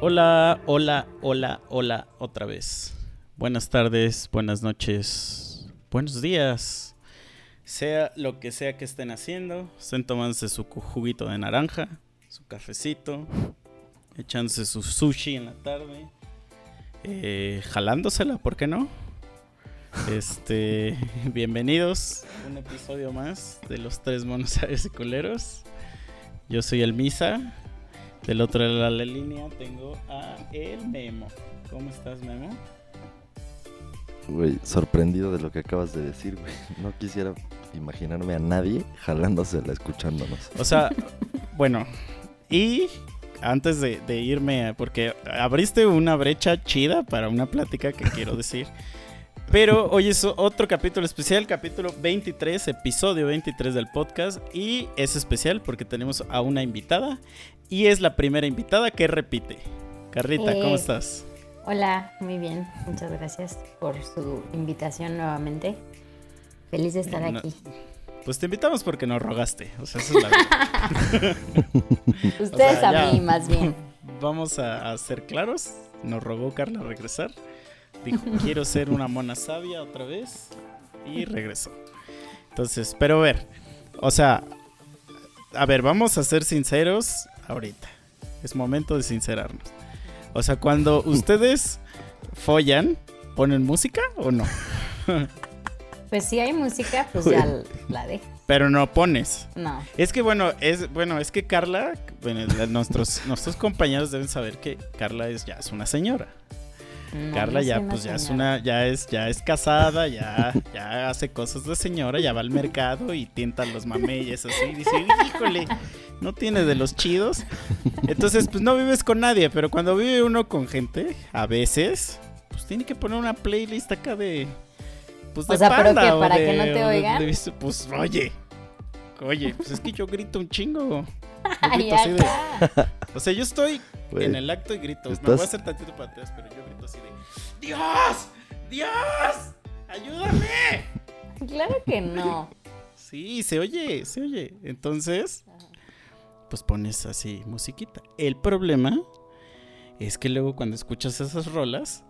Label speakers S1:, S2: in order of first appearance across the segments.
S1: Hola, hola, hola, hola, otra vez. Buenas tardes, buenas noches, buenos días. Sea lo que sea que estén haciendo, estén tomándose su juguito de naranja, su cafecito, echándose su sushi en la tarde, eh, jalándosela, ¿por qué no? Este, bienvenidos a un episodio más de los tres monos aves y culeros. Yo soy el Misa. Del otro lado de la línea tengo a el Memo. ¿Cómo estás, Memo?
S2: Güey, sorprendido de lo que acabas de decir, güey. No quisiera imaginarme a nadie jalándosela escuchándonos.
S1: O sea, bueno, y antes de, de irme, a- porque abriste una brecha chida para una plática que quiero decir. Pero hoy es otro capítulo especial, capítulo 23, episodio 23 del podcast. Y es especial porque tenemos a una invitada. Y es la primera invitada que repite. Carlita, ¿cómo
S3: Eh,
S1: estás?
S3: Hola, muy bien. Muchas gracias por su invitación nuevamente. Feliz de estar
S1: No-
S3: aquí.
S1: Pues te invitamos porque nos rogaste. O sea, esa es la verdad.
S3: Ustedes
S1: sea,
S3: a mí, más bien.
S1: Vamos a, a ser claros. Nos rogó Carla regresar. Dijo, quiero ser una mona sabia otra vez. Y regresó. Entonces, pero a ver. O sea, a ver, vamos a ser sinceros ahorita. Es momento de sincerarnos. O sea, cuando ustedes follan, ¿ponen música o no?
S3: Pues si hay música, pues ya la dejo.
S1: Pero no pones.
S3: No.
S1: Es que bueno, es bueno, es que Carla, bueno, la- nuestros nuestros compañeros deben saber que Carla es ya es una señora.
S3: no,
S1: Carla
S3: no
S1: ya pues ya es una ya es ya es casada, ya ya hace cosas de señora, ya va al mercado y tienta los mameyes así, y dice, "Híjole, no tiene de los chidos." Entonces, pues no vives con nadie, pero cuando vive uno con gente, a veces pues tiene que poner una playlist acá de pues
S3: O
S1: de
S3: sea, ¿pero
S1: panda o
S3: para
S1: de-
S3: que no te
S1: o de-
S3: oigan?
S1: de- pues oye. Oye, pues es que yo grito un chingo. Grito así de- o sea, yo estoy en el acto y grito. Me
S2: estás-
S1: voy a hacer tantito para atrás, pero yo grito así de ¡Dios! ¡Dios! ¡Ayúdame!
S3: Claro que no.
S1: Sí, se oye, se oye. Entonces, pues pones así musiquita. El problema es que luego cuando escuchas esas rolas,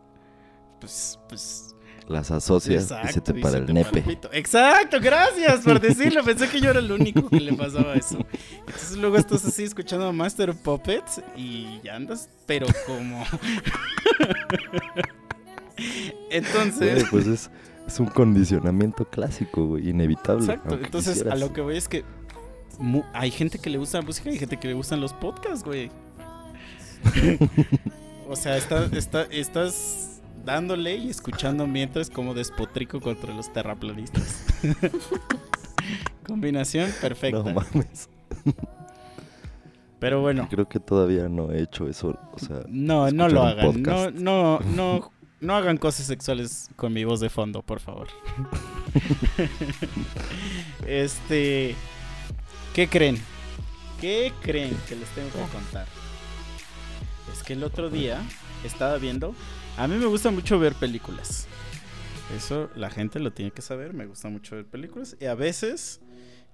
S1: pues, pues.
S2: las asocias y se
S1: exacto,
S2: te
S1: y
S2: para
S1: se
S2: el
S1: te
S2: nepe.
S1: Exacto, gracias por decirlo. Pensé que yo era el único que le pasaba eso. Entonces luego estás así escuchando Master of Puppets y ya andas, pero como. Entonces.
S2: Pues es, es un condicionamiento clásico, güey, inevitable.
S1: Exacto, entonces a lo que voy es que mu- hay gente que le gusta la música y hay gente que le gustan los podcasts, güey. o sea, está, está- estás dándole y escuchando mientras como despotrico contra los terraplanistas. Combinación perfecta.
S2: No mames.
S1: Pero bueno,
S2: Creo que todavía no he hecho eso. O sea,
S1: no, no lo hagan. No, no, no, no hagan cosas sexuales con mi voz de fondo, por favor. este, ¿qué creen? ¿Qué creen que les tengo que contar? Es que el otro día estaba viendo. A mí me gusta mucho ver películas. Eso la gente lo tiene que saber. Me gusta mucho ver películas. Y a veces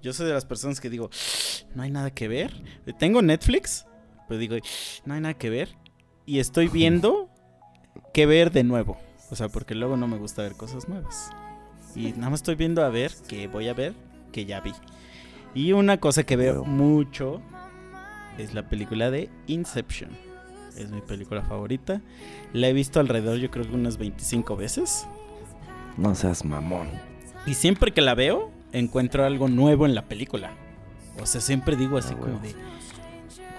S1: yo soy de las personas que digo, no hay nada que ver. Tengo Netflix, pero digo, no hay nada que ver. Y estoy viendo qué ver de nuevo. O sea, porque luego no me gusta ver cosas nuevas. Y nada más estoy viendo a ver qué voy a ver que ya vi. Y una cosa que veo mucho es la película de Inception. Es mi película favorita. La he visto alrededor, yo creo que unas 25 veces.
S2: no seas mamón.
S1: Y siempre que la veo, encuentro algo nuevo en la película. O sea, siempre digo así
S2: Ah,
S1: como de,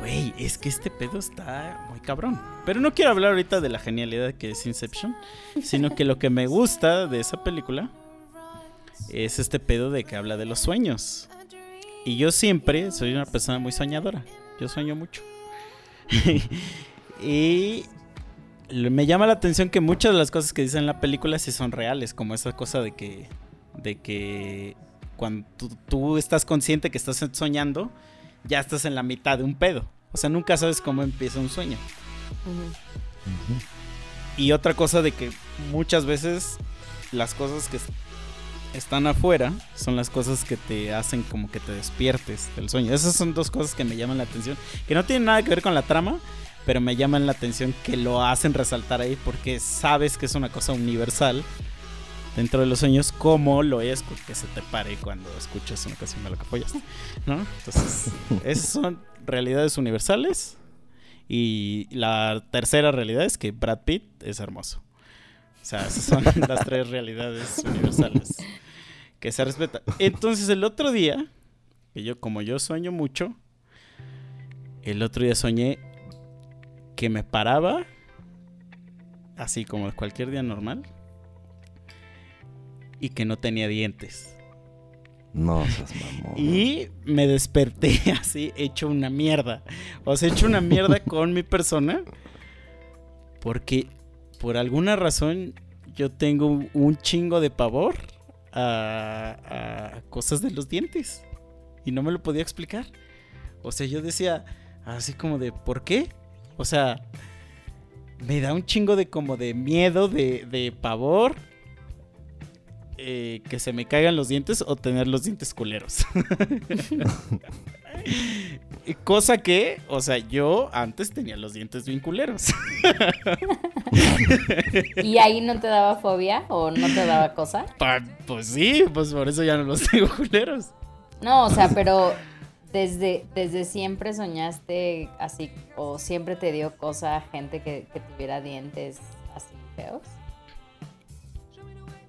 S1: güey, es que este pedo está muy cabrón. Pero no quiero hablar ahorita de la genialidad que es Inception, sino que lo que me gusta de esa película es este pedo de que habla de los sueños. Y yo siempre soy una persona muy soñadora. Yo sueño mucho. y me llama la atención que muchas de las cosas que dicen en la película sí son reales, como esa cosa de que, de que cuando tú, tú estás consciente que estás soñando, ya estás en la mitad de un pedo. O sea, nunca sabes cómo empieza un sueño. Y otra cosa de que muchas veces las cosas que están afuera son las cosas que te hacen como que te despiertes del sueño. Esas son dos cosas que me llaman la atención, que no tienen nada que ver con la trama, pero me llaman la atención que lo hacen resaltar ahí porque sabes que es una cosa universal dentro de los sueños como lo es que se te pare cuando escuchas una canción de lo que apoyas, ¿no? Entonces, esas son realidades universales y la tercera realidad es que Brad Pitt es hermoso. O sea, esas son las tres realidades universales que se respetan. Entonces, el otro día, que yo como yo sueño mucho, el otro día soñé que me paraba así como cualquier día normal y que no tenía dientes.
S2: No seas mamón.
S1: Y me desperté así, hecho una mierda. O sea, hecho una mierda con mi persona. Porque por alguna razón yo tengo un chingo de pavor a, cosas de los dientes. Y no me lo podía explicar. O sea, yo decía así como de, ¿por qué? O sea, me da un chingo de como de miedo, de, de pavor. Eh, que se me caigan los dientes o tener los dientes culeros. Cosa que, o sea, yo antes tenía los dientes bien culeros.
S3: ¿Y ahí no te daba fobia o no te daba cosa?
S1: Pa- pues sí, pues por eso ya no los tengo culeros.
S3: No, o sea, pero desde, desde siempre soñaste así, o siempre te dio cosa gente que, que tuviera dientes así feos.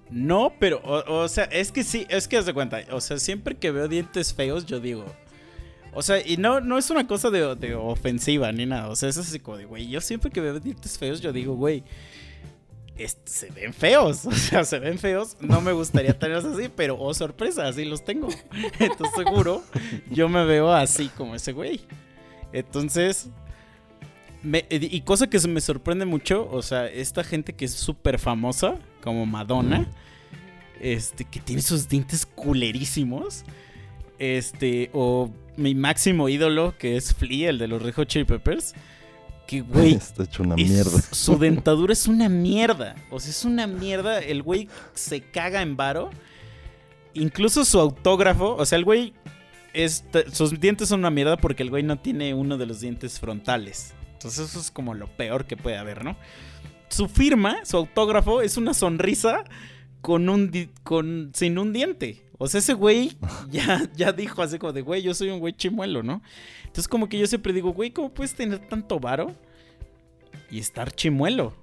S1: No, pero, o, sea, es que sí, es que haz de cuenta, o sea, siempre que veo dientes feos, yo digo, o sea, y no, no es una cosa de, ofensiva ni nada, o sea, es así como de, güey, yo siempre que veo dientes feos, yo digo, güey, se ven feos, o sea, se ven feos, no me gustaría tenerlos así, pero, oh, sorpresa, así los tengo. Entonces, seguro, yo me veo así como ese güey. Entonces, y cosa que me sorprende mucho, o sea, esta gente que es súper famosa, como Madonna, este, que tiene sus dientes culerísimos, este, o mi máximo ídolo, que es Flea, el de los Red Hot Chili Peppers, que, güey,
S2: Está hecho una
S1: es-
S2: mierda.
S1: Su dentadura es una mierda. O sea, es una mierda. El güey se caga en varo. Incluso su autógrafo. O sea, el güey. sus dientes son una mierda porque el güey no tiene uno de los dientes frontales. Entonces, eso es como lo peor que puede haber, ¿no? Su firma, su autógrafo, es una sonrisa con un di- con sin un diente. O sea, ese güey ya, ya dijo así como de, güey, yo soy un güey chimuelo, ¿no? Entonces, como que yo siempre digo, güey, ¿cómo puedes tener tanto varo? y estar chimuelo.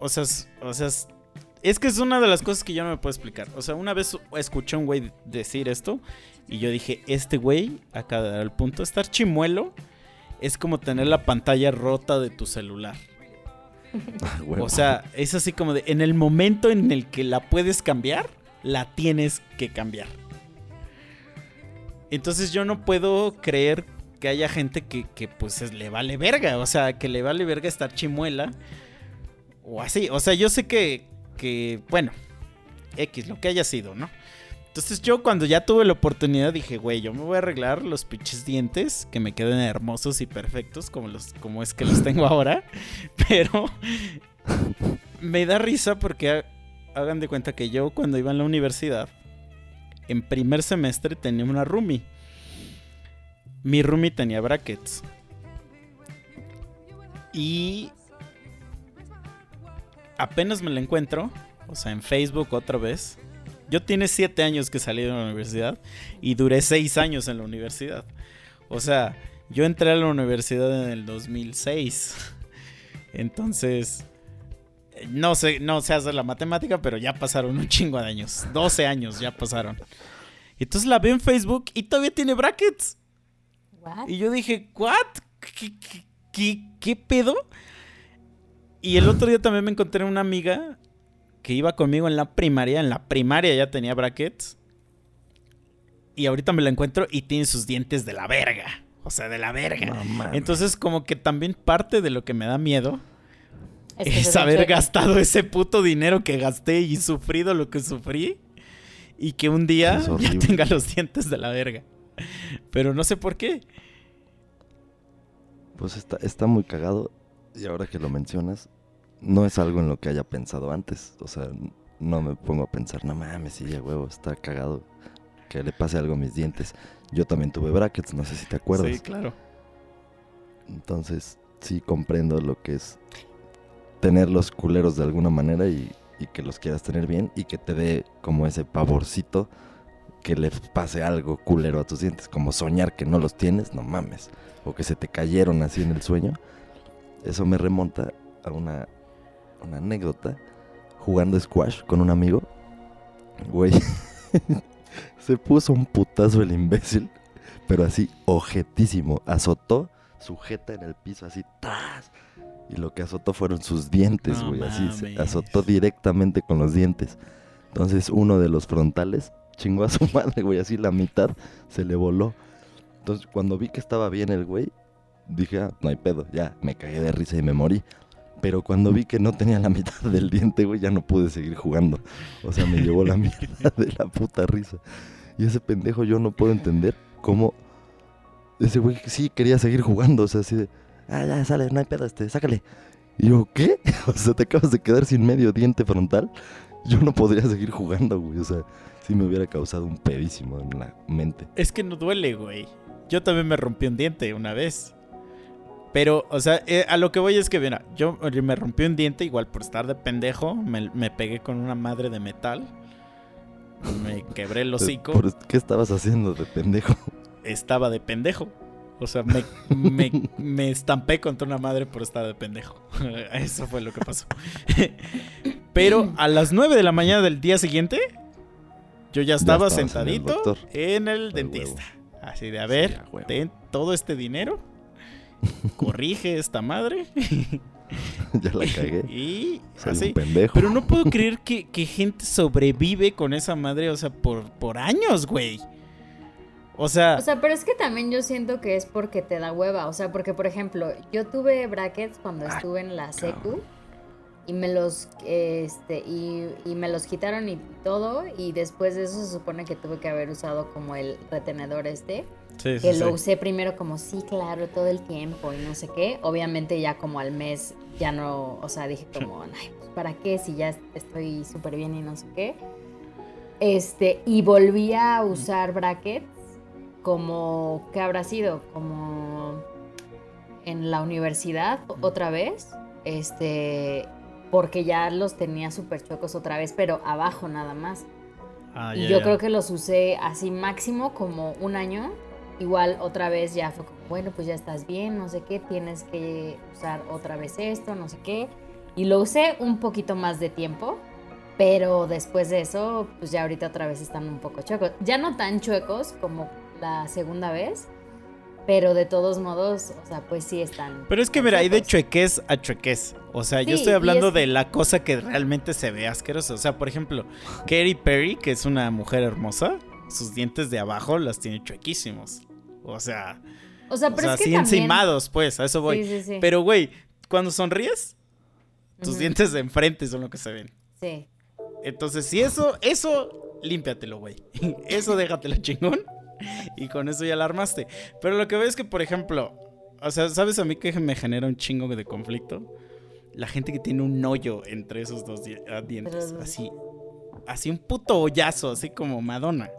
S1: O sea, es, o sea, es, es que es una de las cosas que yo no me puedo explicar. O sea, una vez escuché a un güey decir esto y yo dije, este güey acaba de dar el punto. Estar chimuelo es como tener la pantalla rota de tu celular. O sea, es así como de, en el momento en el que la puedes cambiar, la tienes que cambiar. Entonces yo no puedo creer que haya gente que, que, pues es- le vale verga, o sea, que le vale verga estar chimuela o así. O sea, yo sé que, que, bueno, X, lo que haya sido, ¿no? Entonces yo cuando ya tuve la oportunidad dije, güey, yo me voy a arreglar los pinches dientes que me queden hermosos y perfectos como, los, como es que los tengo ahora. Pero me da risa porque ha- hagan de cuenta que yo cuando iba en la universidad, en primer semestre tenía una roomie. Mi roomie tenía brackets. Y apenas me la encuentro, o sea, en Facebook otra vez. Yo tiene siete años que salí de la universidad y duré seis años en la universidad. O sea, yo entré a la universidad en el 2006. Entonces, no sé, no sé hacer la matemática, pero ya pasaron un chingo de años. 12 años ya pasaron. Entonces la veo en Facebook y todavía tiene brackets.
S3: What?
S1: Y yo dije, ¿what? ¿Qué, qué, qué- qué pedo? Y el otro día también me encontré una amiga que iba conmigo en la primaria. En la primaria ya tenía brackets. Y ahorita me la encuentro y tiene sus dientes de la verga. O sea, de la verga. Entonces, como que también parte de lo que me da miedo
S3: Es que
S1: es haber gastado ese puto dinero que gasté y sufrido lo que sufrí. Y que un día ya tenga los dientes de la verga. Pero no sé por qué.
S2: Pues está, está muy cagado. Y ahora que lo mencionas, no es algo en lo que haya pensado antes. O sea, no me pongo a pensar, no mames, sí, ya huevo, está cagado que le pase algo a mis dientes. Yo también tuve brackets, no sé si te acuerdas.
S1: Sí, claro.
S2: Entonces, sí comprendo lo que es tener los culeros de alguna manera y, y que los quieras tener bien y que te dé como ese pavorcito que le pase algo culero a tus dientes, como soñar que no los tienes, no mames, o que se te cayeron así en el sueño. Eso me remonta a una, una anécdota jugando squash con un amigo. Güey, se puso un putazo el imbécil, pero así ojetísimo, azotó sujeta en el piso así, ¡tas! Y lo que azotó fueron sus dientes,
S1: No
S2: güey. así se azotó directamente con los dientes. Entonces uno de los frontales chingó a su madre, güey. Así la mitad se le voló. Entonces cuando vi que estaba bien el güey, dije, ah, no hay pedo, ya, me cagué de risa y me morí. Pero cuando vi que no tenía la mitad del diente, güey, ya no pude seguir jugando. O sea, me llevó la mierda de la puta risa. Y ese pendejo yo no puedo entender cómo ese güey sí quería seguir jugando, o sea, así de, ah, ya, sale, no hay pedo, este, sácale. Y yo, ¿qué? O sea, te acabas de quedar sin medio diente frontal. Yo no podría seguir jugando, güey, o sea, sí me hubiera causado un pedísimo en la mente.
S1: Es que no duele, güey. Yo también me rompí un diente una vez. Pero, o sea, eh, a lo que voy es que, mira, yo me rompí un diente igual por estar de pendejo. Me, me pegué con una madre de metal. Me quebré el hocico.
S2: ¿Por ¿Qué estabas haciendo de pendejo?
S1: Estaba de pendejo. O sea, me, me, me estampé contra una madre por estar de pendejo. Eso fue lo que pasó. Pero a las 9 de la mañana del día siguiente, yo ya estaba
S2: estabas en el
S1: sentadito en el
S2: huevo.
S1: dentista. Así de, a ver, ten todo este dinero, corrige esta madre
S2: ya la cagué.
S1: y
S2: Soy
S1: así.
S2: un pendejo.
S1: Pero no puedo creer que, que gente sobrevive con esa madre, o sea, por, por años, güey. O sea,
S3: O sea, pero es que también yo siento que es porque te da hueva. O sea, porque, por ejemplo, yo tuve brackets cuando
S2: Ah,
S3: estuve en la secu y me los este y, y me los quitaron y todo. Y después de eso se supone que tuve que haber usado como el retenedor este.
S1: sí, sí,
S3: Que
S1: sí.
S3: lo usé primero como sí, claro, todo el tiempo y no sé qué. Obviamente ya como al mes ya no, o sea, dije como, ay, pues, ¿para qué si ya estoy súper bien y no sé qué? Este, y volví a usar brackets como, ¿qué habrá sido? Como en la universidad otra vez, este, porque ya los tenía súper chuecos otra vez, pero abajo nada más.
S1: Ah,
S3: Y yo creo que los usé así máximo como un año. Igual otra vez ya fue como, bueno, pues ya estás bien, no sé qué, tienes que usar otra vez esto, no sé qué. Y lo usé un poquito más de tiempo, pero después de eso, pues ya ahorita otra vez están un poco chuecos. Ya no tan chuecos como la segunda vez, pero de todos modos, o sea, pues sí están.
S1: Pero es que mira, hay de chuequez a chuequez. O sea, yo estoy hablando
S3: es-
S1: de la cosa que realmente se ve asquerosa. O sea, por ejemplo, Katy Perry, que es una mujer hermosa, sus dientes de abajo las tiene chuequísimos. O sea,
S3: O sea,
S1: o
S3: pero
S1: sea
S3: es que
S1: así
S3: también...
S1: encimados, pues, a eso voy.
S3: Sí, sí, sí.
S1: Pero, güey, cuando sonríes, tus dientes de enfrente son lo que se ven.
S3: Sí.
S1: Entonces, si eso, eso, límpiatelo, güey. Eso déjatelo chingón. Y con eso ya la armaste. Pero lo que veo es que, por ejemplo, o sea, ¿sabes a mí que me genera un chingo de conflicto? La gente que tiene un hoyo entre esos dos di- ah, dientes.
S3: Pero-
S1: Así, así un puto hoyazo, así como Madonna.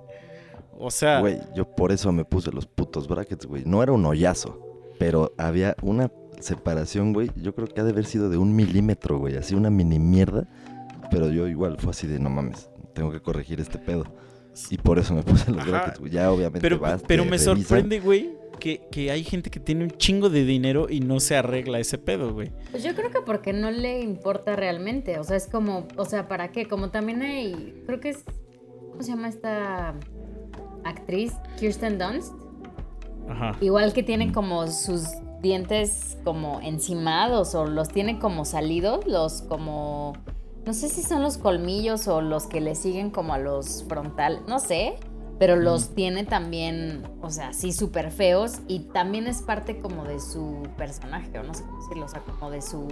S1: O sea,
S2: Güey, yo por eso me puse los putos brackets, güey. No era un hoyazo, pero había una separación, güey. Yo creo que ha de haber sido de un milímetro, güey. Así una mini mierda. Pero yo igual fue así de, no mames, tengo que corregir este pedo. Y por eso me puse los
S1: Ajá.
S2: brackets, güey. Ya obviamente
S1: pero,
S2: vas,
S1: pero me
S2: revisan.
S1: sorprende, güey, que, que hay gente que tiene un chingo de dinero y no se arregla ese pedo, güey.
S3: Pues yo creo que porque no le importa realmente. O sea, es como, o sea, ¿para qué? Como también hay, creo que es, ¿cómo se llama esta actriz? Kirsten Dunst.
S1: Ajá.
S3: Igual que tiene como sus dientes como encimados o los tiene como salidos, los como, no sé si son los colmillos o los que le siguen como a los frontales, no sé. Pero los tiene también, o sea, sí, súper feos. Y también es parte como de su personaje, o no sé cómo decirlo, o sea, como de su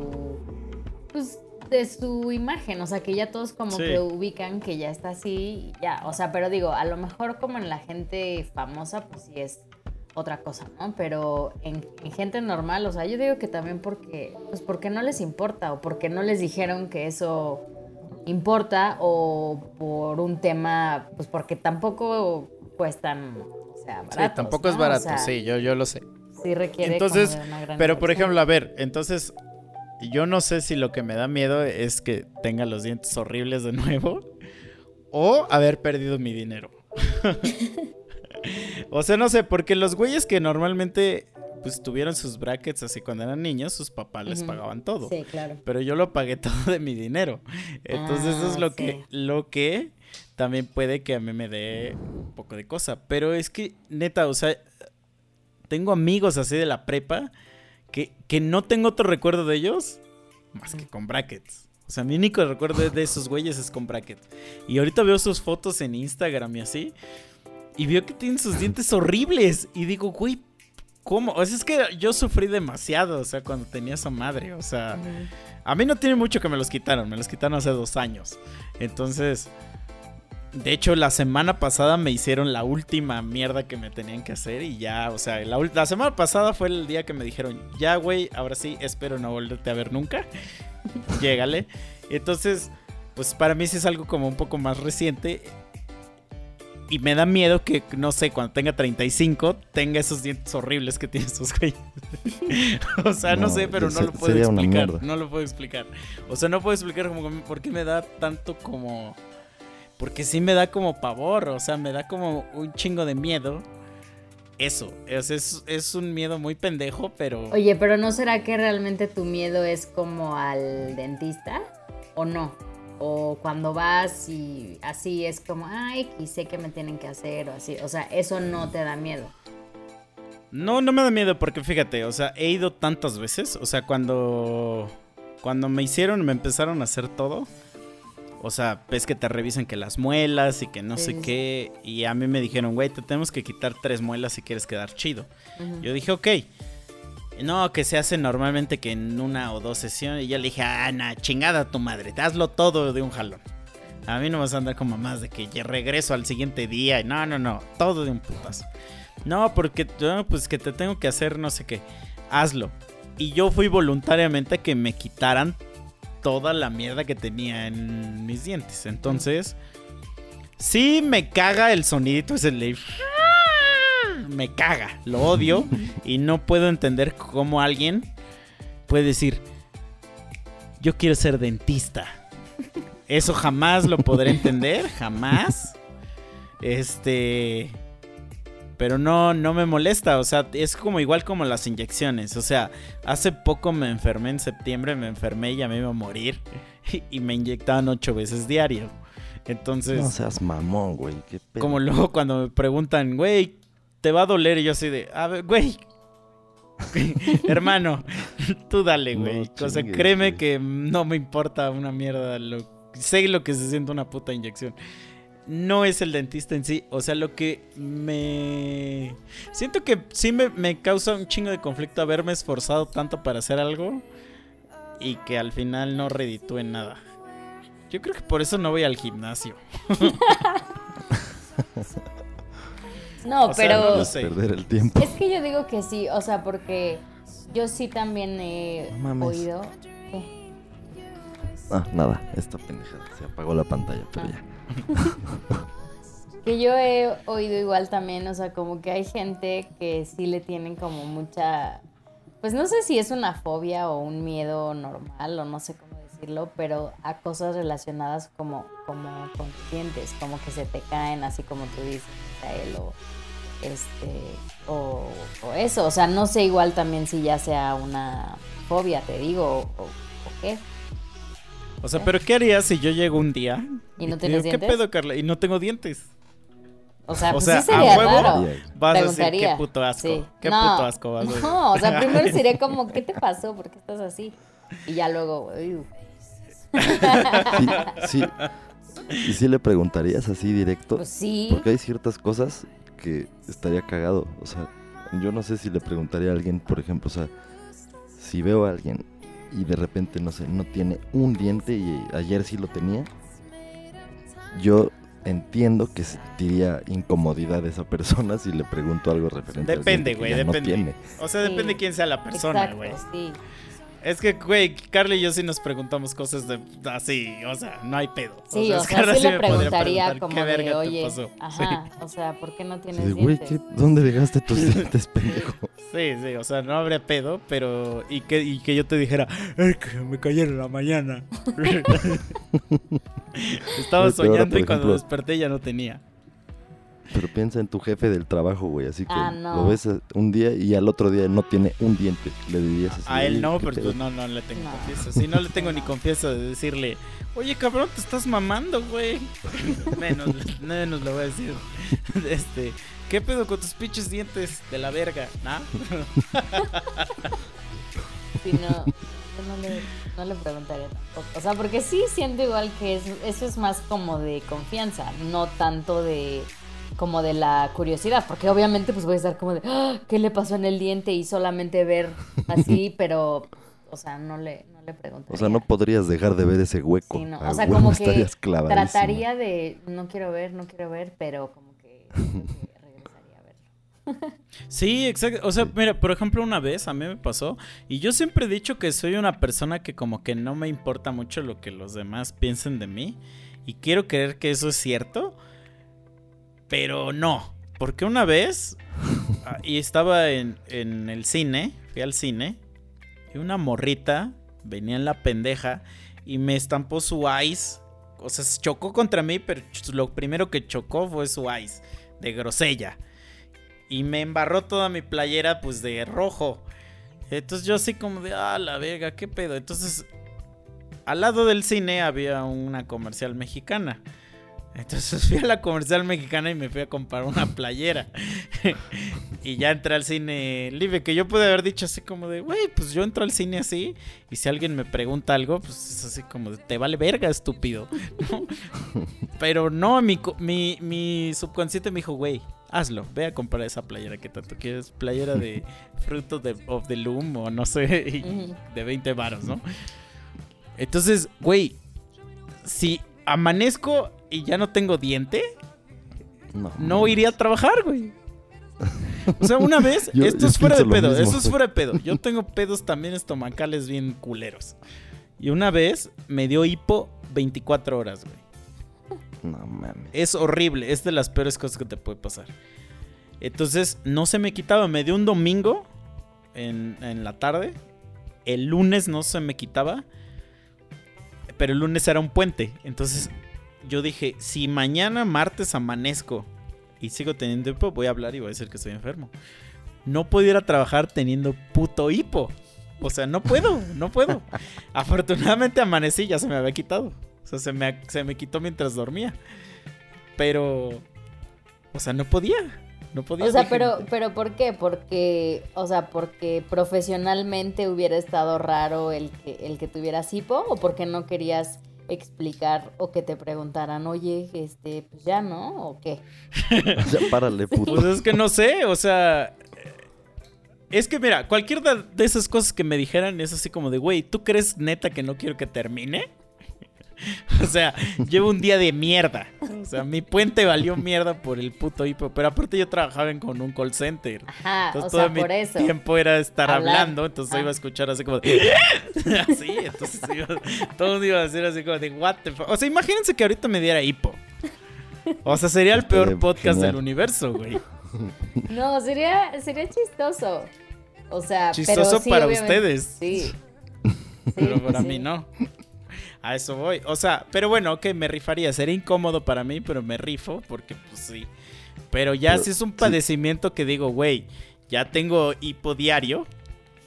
S3: pues, de su imagen, o sea, que ya todos como
S1: Sí.
S3: que ubican que ya está así, ya, o sea, pero digo, a lo mejor como en la gente famosa, pues sí es otra cosa, ¿no? Pero en, en gente normal, o sea, yo digo que también porque, pues porque no les importa o porque no les dijeron que eso importa o por un tema, pues porque tampoco cuestan, o sea, baratos,
S1: sí, tampoco es barato,
S3: sea,
S1: sí, yo, yo lo sé.
S3: Sí requiere
S1: Entonces,
S3: como de una gran
S1: Pero por
S3: inversión.
S1: ejemplo, a ver, entonces yo no sé si lo que me da miedo es que tenga los dientes horribles de nuevo o haber perdido mi dinero. o sea, no sé, porque los güeyes que normalmente pues tuvieron sus brackets así cuando eran niños, sus papás les pagaban todo.
S3: Sí, claro.
S1: Pero yo lo pagué todo de mi dinero. Entonces eso es
S3: Ah,
S1: lo
S3: sí.
S1: que lo que también puede que a mí me dé un poco de cosa, pero es que neta, o sea, tengo amigos así de la prepa que, que no tengo otro recuerdo de ellos más que con brackets. O sea, mi único recuerdo de esos güeyes es con brackets. Y ahorita veo sus fotos en Instagram y así. Y veo que tienen sus dientes horribles. Y digo, güey, ¿cómo? O sea, es que yo sufrí demasiado, o sea, cuando tenía esa madre. O sea, a mí no tiene mucho que me los quitaron. Me los quitaron hace dos años. Entonces, de hecho, la semana pasada me hicieron la última mierda que me tenían que hacer. Y ya, o sea, la, la semana pasada fue el día que me dijeron, ya, güey, ahora sí, espero no volverte a ver nunca. Llégale. Entonces, pues para mí sí es algo como un poco más reciente. Y me da miedo que, no sé, cuando tenga 35, tenga esos dientes horribles que tienen esos güeyes. o sea, no,
S2: No,
S1: sé, pero no
S2: se-
S1: lo puedo explicar. No lo puedo explicar. O sea, no puedo explicar como por qué me da tanto como... Porque sí me da como pavor, o sea, me da como un chingo de miedo. Eso, es, es, es un miedo muy pendejo, pero...
S3: Oye, pero ¿no será que realmente tu miedo es como al dentista? ¿O no? O cuando vas y así es como, ay, y sé que me tienen que hacer o así. O sea, eso no te da miedo.
S1: No, no me da miedo porque fíjate, o sea, he ido tantas veces, o sea, cuando cuando me hicieron, me empezaron a hacer todo. O sea, ves que te revisan que las muelas y que no
S3: Sí,
S1: sé qué. Y a mí me dijeron, güey, te tenemos que quitar tres muelas si quieres quedar chido. Yo dije, ok. No, que se hace normalmente que en una o dos sesiones. Y yo le dije, ah, nah, chingada tu madre, hazlo todo de un jalón. A mí no vas a andar como más de que ya regreso al siguiente día. No, no, no, todo de un putazo. No, porque pues que te tengo que hacer no sé qué. Hazlo. Y yo fui voluntariamente a que me quitaran toda la mierda que tenía en mis dientes. Entonces, sí me caga el sonidito ese de... Me caga, lo odio y no puedo entender cómo alguien puede decir, yo quiero ser dentista. Eso jamás lo podré entender, jamás. Este... Pero no, no me molesta, o sea, es como igual como las inyecciones. O sea, hace poco me enfermé en septiembre, me enfermé y ya me iba a morir. Y me inyectaban ocho veces diario. Entonces,
S2: No seas mamón, güey. qué pedo.
S1: como luego cuando me preguntan, güey, ¿te va a doler? Y yo así de, a ver, güey. Hermano, tú dale,
S2: No
S1: güey. o sea, créeme
S2: güey.
S1: que no me importa una mierda. Lo, sé lo que se siente una puta inyección. No es el dentista en sí. O sea, lo que me... Siento que sí me, me causa un chingo de conflicto haberme esforzado tanto para hacer algo y que al final no reditúe nada. Yo creo que por eso no voy al gimnasio.
S3: No,
S1: O sea,
S3: pero
S1: no
S2: Es
S1: sé.
S2: perder el tiempo.
S3: es que yo digo que sí, o sea, porque yo sí también he
S2: No mames.
S3: oído. ¿Qué?
S2: Ah, nada, esta pendejada. Se apagó la pantalla, pero ya.
S3: Que yo he oído igual también, o sea, como que hay gente que sí le tienen como mucha, pues no sé si es una fobia o un miedo normal o no sé cómo decirlo, pero a cosas relacionadas como, como con tus dientes, como que se te caen, así como tú dices, O este, o, o eso, o sea, no sé igual también si ya sea una fobia, te digo, o, o- o qué.
S1: O sea, pero ¿qué harías si yo llego un día
S3: ¿Y no
S1: te
S3: tienes
S1: digo, ¿Qué
S3: dientes?
S1: pedo, Carla? Y no tengo dientes.
S3: O sea,
S1: O
S3: pues
S1: sea,
S3: sí
S1: ¿a
S3: sería
S1: huevo?
S3: raro.
S1: Vas a decir, qué puto asco.
S3: Sí.
S1: Qué
S3: No,
S1: puto asco vas a decir.
S3: No, o sea, primero sería como, ¿qué te pasó? ¿Por qué estás así? Y ya luego, "Uy".
S2: Sí, sí. ¿Y si le preguntarías así directo?
S3: pues sí.
S2: Porque hay ciertas cosas que estaría cagado. O sea, yo no sé si le preguntaría a alguien, por ejemplo, o sea, si veo a alguien y de repente, no sé, no tiene un diente y ayer sí lo tenía, yo entiendo que sentiría incomodidad esa persona si le pregunto algo referente al
S1: Depende, güey,
S2: no
S1: depende.
S2: tiene.
S1: O sea,
S3: Sí.
S1: depende quién sea la persona, güey.
S3: sí.
S1: Es que, güey, Carly y yo sí nos preguntamos cosas de así, o sea, no hay pedo.
S3: Sí, o, sea, sí
S1: sí
S3: le preguntaría
S1: preguntar,
S3: como
S1: ¿qué verga
S3: de,
S1: te
S3: oye,
S1: pasó?
S3: ajá, o sea, ¿por qué no tienes
S2: de, güey, ¿dónde dejaste tus dientes, pendejo?
S1: Sí, sí, o sea, no habría pedo, pero. Y que, y que yo te dijera, "Ay, que me cayeron en la mañana. Estaba soñando y cuando
S2: ejemplo-
S1: desperté ya no tenía.
S2: Pero piensa en tu jefe del trabajo, güey. Así que
S3: Ah, no.
S2: lo ves eh, un día y al otro día no tiene un diente. Le dirías así.
S1: A él
S2: "Oye,
S1: no,
S2: ¿qué
S1: pero
S2: pedo?".
S1: pues no, no le tengo
S3: No.
S1: confianza. Sí, no le tengo ni confianza de decirle, oye cabrón, te estás mamando, güey. menos, menos le voy a decir. Este, ¿qué pedo con tus pinches dientes de la verga? ¿Nah?
S3: No, yo no le, no le preguntaría tampoco. O sea, porque sí siento igual que es, eso es más como de confianza, no tanto de como de la curiosidad, porque obviamente pues voy a estar como de, "Ah, ¿qué le pasó en el diente? Y solamente ver así, pero, o sea, no le, no le preguntaría.
S2: O sea, no podrías dejar de ver ese hueco.
S3: Sí, no,
S2: A
S3: o sea,
S2: huevo
S3: como que trataría de, no quiero ver, no quiero ver, pero como que regresaría a verlo.
S1: Sí, exacto. O sea, mira, por ejemplo, una vez a mí me pasó y yo siempre he dicho que soy una persona que como que no me importa mucho lo que los demás piensen de mí y quiero creer que eso es cierto, pero no, porque una vez ah, y estaba en, en el cine, fui al cine y una morrita venía en la pendeja y me estampó su ice, o sea, chocó contra mí, pero lo primero que chocó fue su ice de grosella y me embarró toda mi playera pues de rojo. Entonces yo así como de, ah, la verga, qué pedo. Entonces, al lado del cine había una comercial mexicana. Entonces fui a la comercial mexicana y me fui a comprar una playera. y ya entré al cine libre, que yo pude haber dicho así como de, güey, pues yo entro al cine así. Y si alguien me pregunta algo, pues es así como de, te vale verga, estúpido. ¿no? Pero no, mi, mi, mi subconsciente me dijo, güey, hazlo, ve a comprar esa playera que tanto quieres. Playera de fruto de, of the loom o no sé, de 20 varos, ¿no? Entonces, güey, si amanezco y ya no tengo diente,
S2: No,
S1: no iría a trabajar, güey. O sea, una vez,
S2: Yo-
S1: esto
S2: yo
S1: es fuera de pedo,
S2: mismo,
S1: esto es fuera de pedo. Yo tengo pedos también estomacales bien culeros. Y una vez me dio hipo 24 horas, güey.
S2: No mames.
S1: Es horrible, es de las peores cosas que te puede pasar. Entonces, no se me quitaba. Me dio un domingo en, en la tarde. El lunes no se me quitaba. Pero el lunes era un puente. Entonces, yo dije, si mañana martes amanezco y sigo teniendo hipo, voy a hablar y voy a decir que estoy enfermo. No puedo ir a trabajar teniendo puto hipo. O sea, no puedo, no puedo. Afortunadamente amanecí, ya se me había quitado. O sea, se me, se me quitó mientras dormía. Pero, o sea, no podía. No podía.
S3: O sea, pero, pero ¿por qué? Porque, o sea, porque profesionalmente hubiera estado raro el que, el que tuvieras hipo o porque no querías explicar o que te preguntaran, oye, este, pues ya no, o qué.
S2: Ya párale, puto.
S1: Pues es que no sé, o sea. Es que mira, cualquier de de esas cosas que me dijeran es así como de, güey, ¿tú crees neta que no quiero que termine? o sea, llevo un día de mierda. O sea, mi puente valió mierda por el puto hipo. Pero aparte yo trabajaba en- con un call center.
S3: Ajá,
S1: Entonces
S3: o
S1: todo
S3: sea,
S1: mi
S3: por eso.
S1: tiempo era estar
S3: Hablar.
S1: hablando, entonces
S3: Ah.
S1: iba a escuchar así como de... así, entonces iba- todo el mundo iba a decir así como de what the fuck. O sea, imagínense que ahorita me diera hipo. O sea, sería el peor
S2: Estaría
S1: podcast
S2: genial.
S1: del universo, güey.
S3: No, sería, sería chistoso. O sea, pero
S1: Chistoso
S3: sí,
S1: para
S3: obviamente-
S1: ustedes.
S3: Sí. Sí,
S1: Pero para
S3: sí.
S1: mí no. A eso voy. O sea, pero bueno, ok, me rifaría. Sería incómodo para mí, pero me rifo porque pues sí. Pero ya
S2: Pero,
S1: si es un
S2: sí.
S1: padecimiento que digo, güey, ya tengo hipo diario,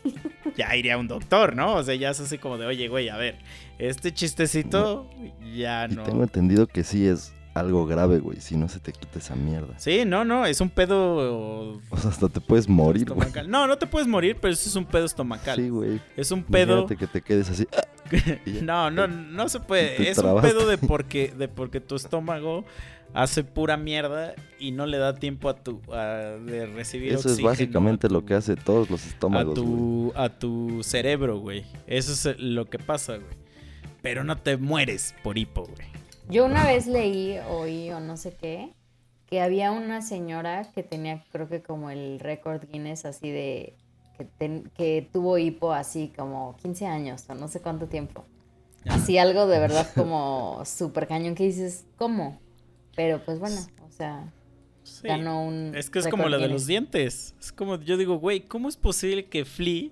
S1: ya iré a un doctor, ¿no? O sea, ya es así como de, oye, güey, a ver, este chistecito ya
S2: Y
S1: no.
S2: tengo entendido que sí es algo grave, güey, si no se te quita esa mierda.
S1: Sí, no, no, es un pedo
S2: O sea, hasta te puedes morir, güey.
S1: No, no te puedes morir, pero eso es un pedo estomacal.
S2: Sí, güey.
S1: es un pedo.
S2: Imagínate que te quedes así. ¡ah!
S1: No, no, no se puede. Es un pedo de porque, de porque tu estómago hace pura mierda y no le da tiempo a tu a, de recibir
S2: Eso es básicamente
S1: a
S2: lo que hace todos los
S1: a
S2: estómagos. güey.
S1: tu a tu cerebro, güey. Eso es lo que pasa, güey. Pero no te mueres por hipo, güey.
S3: Yo una vez leí, oí o no sé qué, que había una señora que tenía, creo que como el récord Guinness así de, que, ten- que tuvo hipo así como 15 años o no sé cuánto tiempo. Así algo de verdad como súper cañón que dices, ¿cómo? Pero pues bueno, o sea,
S1: Sí.
S3: ganó un...
S1: Es que es como la de los dientes. Es como, yo digo, güey, ¿cómo es posible que Flea,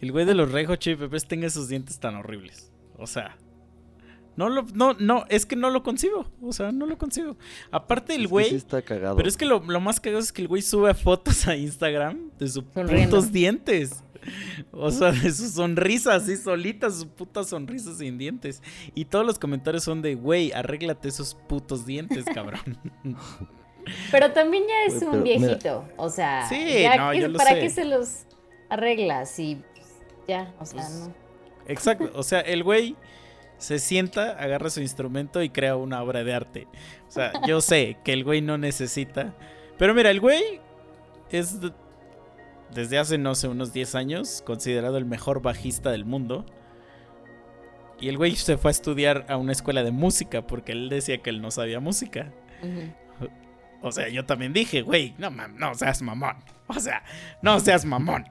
S1: el güey de los Chili Peppers, tenga esos dientes tan horribles? O sea, no lo, no, no, es que no lo concibo. O sea, no lo concibo. Aparte el güey,
S2: sí está cagado.
S1: pero es que lo, lo más cagado es que el güey sube fotos a Instagram de sus putos dientes. O sea, de sus sonrisas así solitas, sus putas sonrisas sin dientes. Y todos los comentarios son de, güey, arréglate esos putos dientes, cabrón.
S3: Pero también ya es un
S2: mira-
S3: viejito, o sea,
S1: Sí,
S3: ya
S1: no,
S3: que-
S1: yo lo
S3: ¿para
S1: sé.
S3: qué se los arreglas? Y pues, ya, o sea,
S1: Pues,
S3: no.
S1: Exacto, o sea, el güey se sienta, agarra su instrumento y crea una obra de arte. O sea, yo sé que el güey no necesita. Pero mira, el güey es de- desde hace, no sé, unos 10 años considerado el mejor bajista del mundo. Y el güey se fue a estudiar a una escuela de música porque él decía que él no sabía música. O sea, yo también dije, güey, no, mam- no seas mamón. O sea, no seas mamón.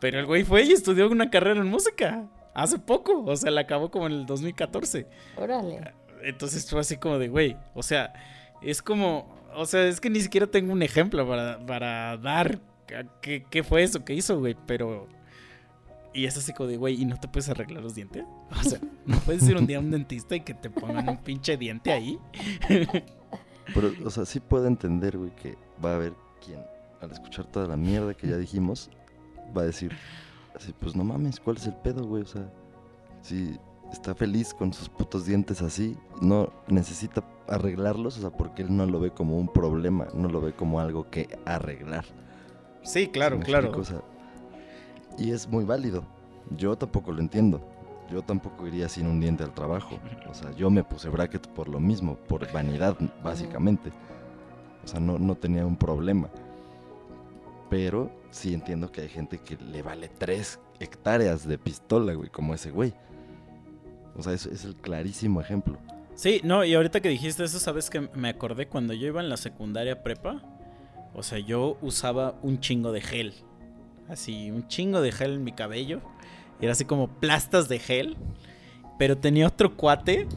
S1: Pero el güey fue y estudió una carrera en música. Hace poco. O sea, la acabó como en el 2014.
S3: Órale.
S1: Entonces fue así como de, güey. O sea, es como. O sea, es que ni siquiera tengo un ejemplo para, para dar qué, qué fue eso que hizo, güey. Pero. Y es así como de, güey, ¿y no te puedes arreglar los dientes? O sea, ¿no puedes ir un día a un dentista y que te pongan un pinche diente ahí?
S2: Pero, o sea, sí puedo entender, güey, que va a haber quien, al escuchar toda la mierda que ya dijimos, va a decir, así, pues no mames, ¿cuál es el pedo, güey? O sea, si está feliz con sus putos dientes así, no necesita arreglarlos, o sea, porque él no lo ve como un problema, no lo ve como algo que arreglar.
S1: Sí, claro,
S2: ¿Sí me
S1: claro.
S2: explico? O sea, y es muy válido. Yo tampoco lo entiendo. Yo tampoco iría sin un diente al trabajo. O sea, yo me puse bracket por lo mismo, por vanidad, básicamente. O sea, no, no tenía un problema. Pero sí entiendo que hay gente que le vale tres hectáreas de pistola, güey, como ese güey. O sea, es, es el clarísimo ejemplo.
S1: Sí, no, y ahorita que dijiste eso, ¿sabes que Me acordé cuando yo iba en la secundaria prepa. O sea, yo usaba un chingo de gel. Así, un chingo de gel en mi cabello. Era así como plastas de gel. Pero tenía otro cuate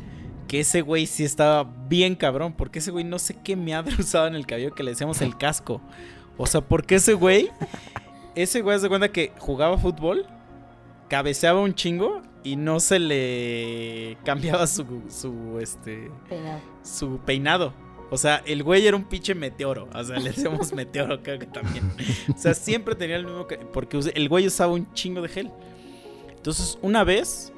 S1: que ese güey sí estaba bien cabrón. Porque ese güey no sé qué meadre usaba en el cabello que le decíamos el casco. O sea, porque ese güey, ese güey se cuenta que jugaba fútbol, cabeceaba un chingo y no se le cambiaba su, su, este,
S3: Peinado.
S1: su peinado. O sea, el güey era un pinche meteoro. O sea, le decíamos meteoro, creo que también. O sea, siempre tenía el mismo. que- Porque el güey usaba un chingo de gel. Entonces, una vez,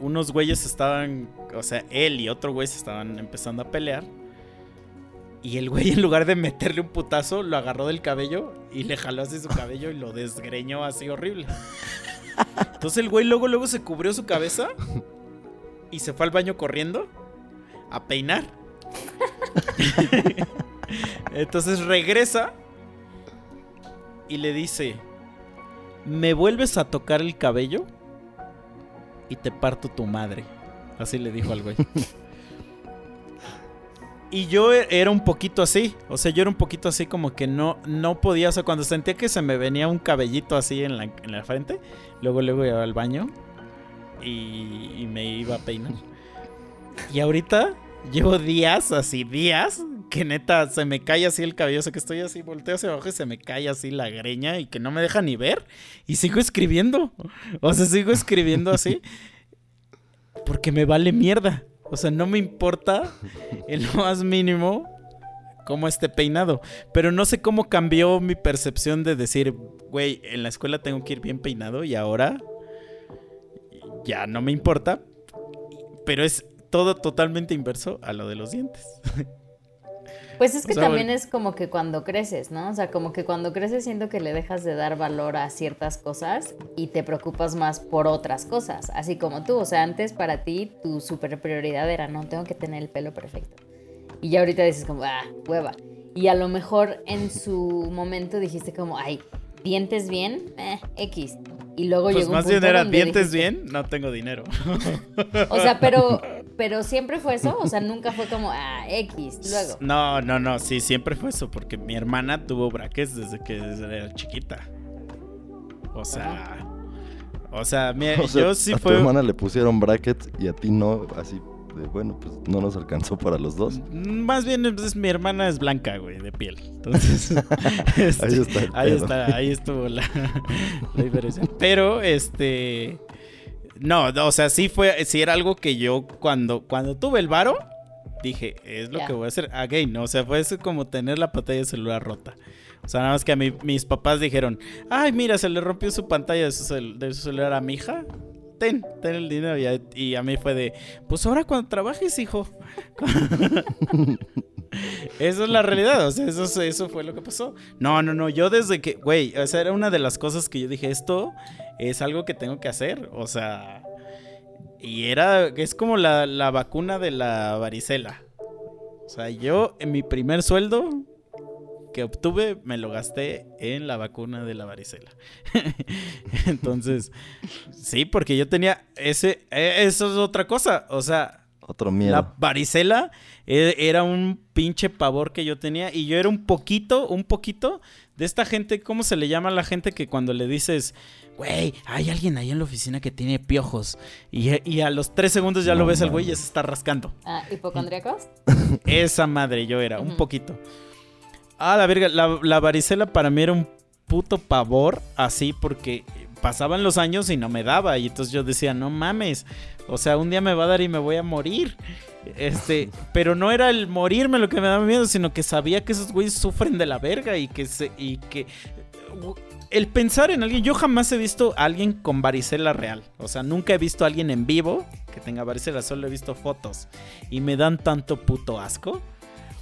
S1: unos güeyes estaban. O sea, él y otro güey se estaban empezando a pelear. Y el güey, en lugar de meterle un putazo, lo agarró del cabello y le jaló así su cabello y lo desgreñó así horrible. Entonces, el güey luego, luego se cubrió su cabeza y se fue al baño corriendo a peinar. Entonces regresa y le dice, ¿me vuelves a tocar el cabello? Y te parto tu madre. Así le dijo al güey. Y yo e- era un poquito así, o sea, yo era un poquito así como que no, no podía, o sea, cuando sentía que se me venía un cabellito así en la, en la frente, luego luego iba al baño y, y me iba a peinar. Y ahorita llevo días, así días, que neta se me cae así el cabello, o sea que estoy así, volteo hacia abajo y se me cae así la greña y que no me deja ni ver. Y sigo escribiendo, o sea, sigo escribiendo así porque me vale mierda. O sea, no me importa en lo más mínimo cómo esté peinado. Pero no sé cómo cambió mi percepción de decir, güey, en la escuela tengo que ir bien peinado y ahora ya no me importa. Pero es todo totalmente inverso a lo de los dientes.
S3: Pues es que
S1: O sea,
S3: también es como que cuando creces, ¿no? O sea, como que cuando creces siento que le dejas de dar valor a ciertas cosas y te preocupas más por otras cosas, así como tú. O sea, antes para ti tu super prioridad era, no, tengo que tener el pelo perfecto. Y ya ahorita dices como, ah, hueva. Y a lo mejor en su momento dijiste como, ay, dientes bien, eh, X. Y luego
S1: Pues
S3: llegó un
S1: más bien
S3: punto
S1: era
S3: donde
S1: dientes
S3: dijiste-
S1: bien, no tengo dinero.
S3: O sea, pero, pero siempre fue eso. O sea, nunca fue como, ah, X. Luego.
S1: No, no, no, sí, siempre fue eso, porque mi hermana tuvo brackets desde que era chiquita. O sea, o sea, mi-
S2: O sea,
S1: yo sí
S2: a tu hermana le pusieron brackets y a ti no, así de, bueno, pues no nos alcanzó para los dos.
S1: Mm, Más bien, pues, mi hermana es blanca, güey, de piel. Entonces, este,
S2: Ahí está
S1: ahí
S2: pedo.
S1: está, ahí estuvo la, la diferencia. Pero, este, no, no, o sea, sí fue, sí era algo que yo cuando, cuando tuve el varo, dije, es lo que voy a hacer again, ¿no? O sea, fue eso como tener la pantalla de celular rota. O sea, nada más que a mí, mis papás dijeron, ay, mira, se le rompió su pantalla de su, cel- de su celular a mi hija. Ten, ten el dinero. Y a, mí fue de, pues ahora cuando trabajes, hijo. Eso es la realidad, o sea, eso, es- eso fue lo que pasó. No, no, no, yo desde que, güey, o sea, era una de las cosas que yo dije, esto es algo que tengo que hacer, o sea, y era, es como la, la vacuna de la varicela. O sea, yo en mi primer sueldo que obtuve me lo gasté en la vacuna de la varicela. Entonces, sí, porque yo tenía ese, eh, eso es otra cosa, o sea,
S2: Otro miedo.
S1: la varicela e- era un pinche pavor que yo tenía y yo era un poquito, un poquito de esta gente, ¿cómo se le llama a la gente que cuando le dices, güey, hay alguien ahí en la oficina que tiene piojos y, y a los tres segundos ya
S2: No
S1: lo ves al güey y ya se está rascando?
S3: Ah, ¿Hipocondríacos?
S1: Esa madre yo era, un poquito. Ah, la verga, la, la varicela para mí era un puto pavor así porque pasaban los años y no me daba y entonces yo decía, no mames, o sea, un día me va a dar y me voy a morir. Este, pero no era el morirme lo que me daba miedo, sino que sabía que esos güeyes sufren de la verga y que se y que el pensar en alguien, yo jamás he visto a alguien con varicela real. O sea, nunca he visto a alguien en vivo que tenga varicela, solo he visto fotos. Y me dan tanto puto asco.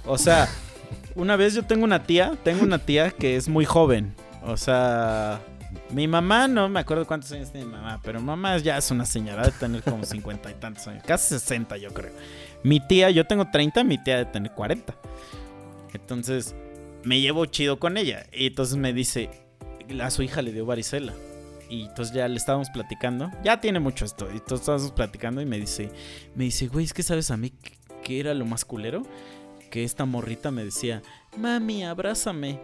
S1: O sea, una vez yo tengo una tía, tengo una tía que es muy joven. O sea, mi mamá, no me acuerdo cuántos años tiene mi mamá, pero mamá ya es una señora de tener como cincuenta y tantos años, casi 60 yo creo. Mi tía, yo tengo 30, mi tía de tener 40. Entonces, me llevo chido con ella. Y entonces me dice, a su hija le dio varicela. Y entonces ya le estábamos platicando. Ya tiene mucho esto. Y entonces estábamos platicando y me dice, me dice, güey, es que sabes a mí qué era lo más culero. Que esta morrita me decía, mami, abrázame.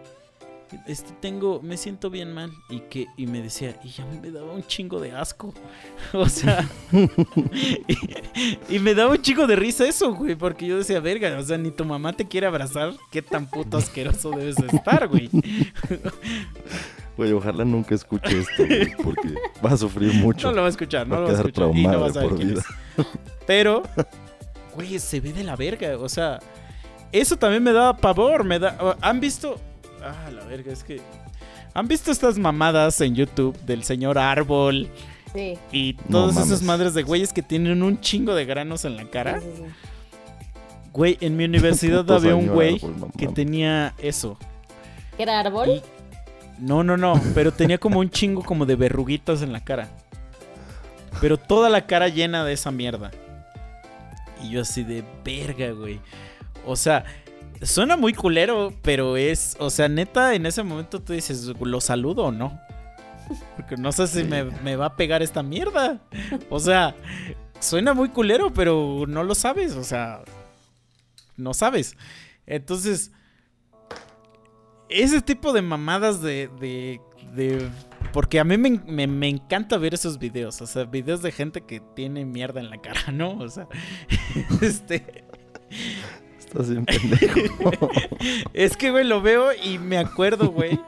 S1: Este tengo, me siento bien mal. Y que, y me decía, y a mí me daba un chingo de asco. O sea, y, y me daba un chingo de risa eso, güey. Porque yo decía, verga, o sea, ni tu mamá te quiere abrazar. Qué tan puto asqueroso debes de estar, güey.
S2: Güey, ojalá nunca escuche esto, güey, porque va a sufrir mucho.
S1: No lo va a escuchar, no
S2: Va
S1: lo va a escuchar. Y no
S2: traumado
S1: va a saber
S2: por
S1: quién
S2: vida.
S1: es. Pero, güey, se ve de la verga. O sea, eso también me daba pavor. Me da. ¿Han visto? Ah, la verga, es que. ¿Han visto estas mamadas en YouTube del señor Árbol
S3: Sí.
S1: y
S2: No
S1: todas esas madres de güeyes que tienen un chingo de granos en la cara?
S3: Sí, sí, sí.
S1: Güey, en mi universidad había un güey
S2: árbol,
S1: que tenía eso.
S3: ¿Qué era árbol?
S1: Y- No, no, no, pero tenía como un chingo como de verruguitas en la cara. Pero toda la cara llena de esa mierda. Y yo así de verga, güey. O sea, suena muy culero, pero es, o sea, neta, en ese momento tú dices, ¿lo saludo o no? Porque no sé si me, me va a pegar esta mierda. O sea, suena muy culero, pero no lo sabes, o sea, no sabes. Entonces, ese tipo de mamadas de. de, de- porque a mí me, me- me encanta ver esos videos. O sea, videos de gente que tiene mierda en la cara, ¿no? O sea, este.
S2: Estás bien pendejo.
S1: Es que, güey, lo veo y me acuerdo, güey,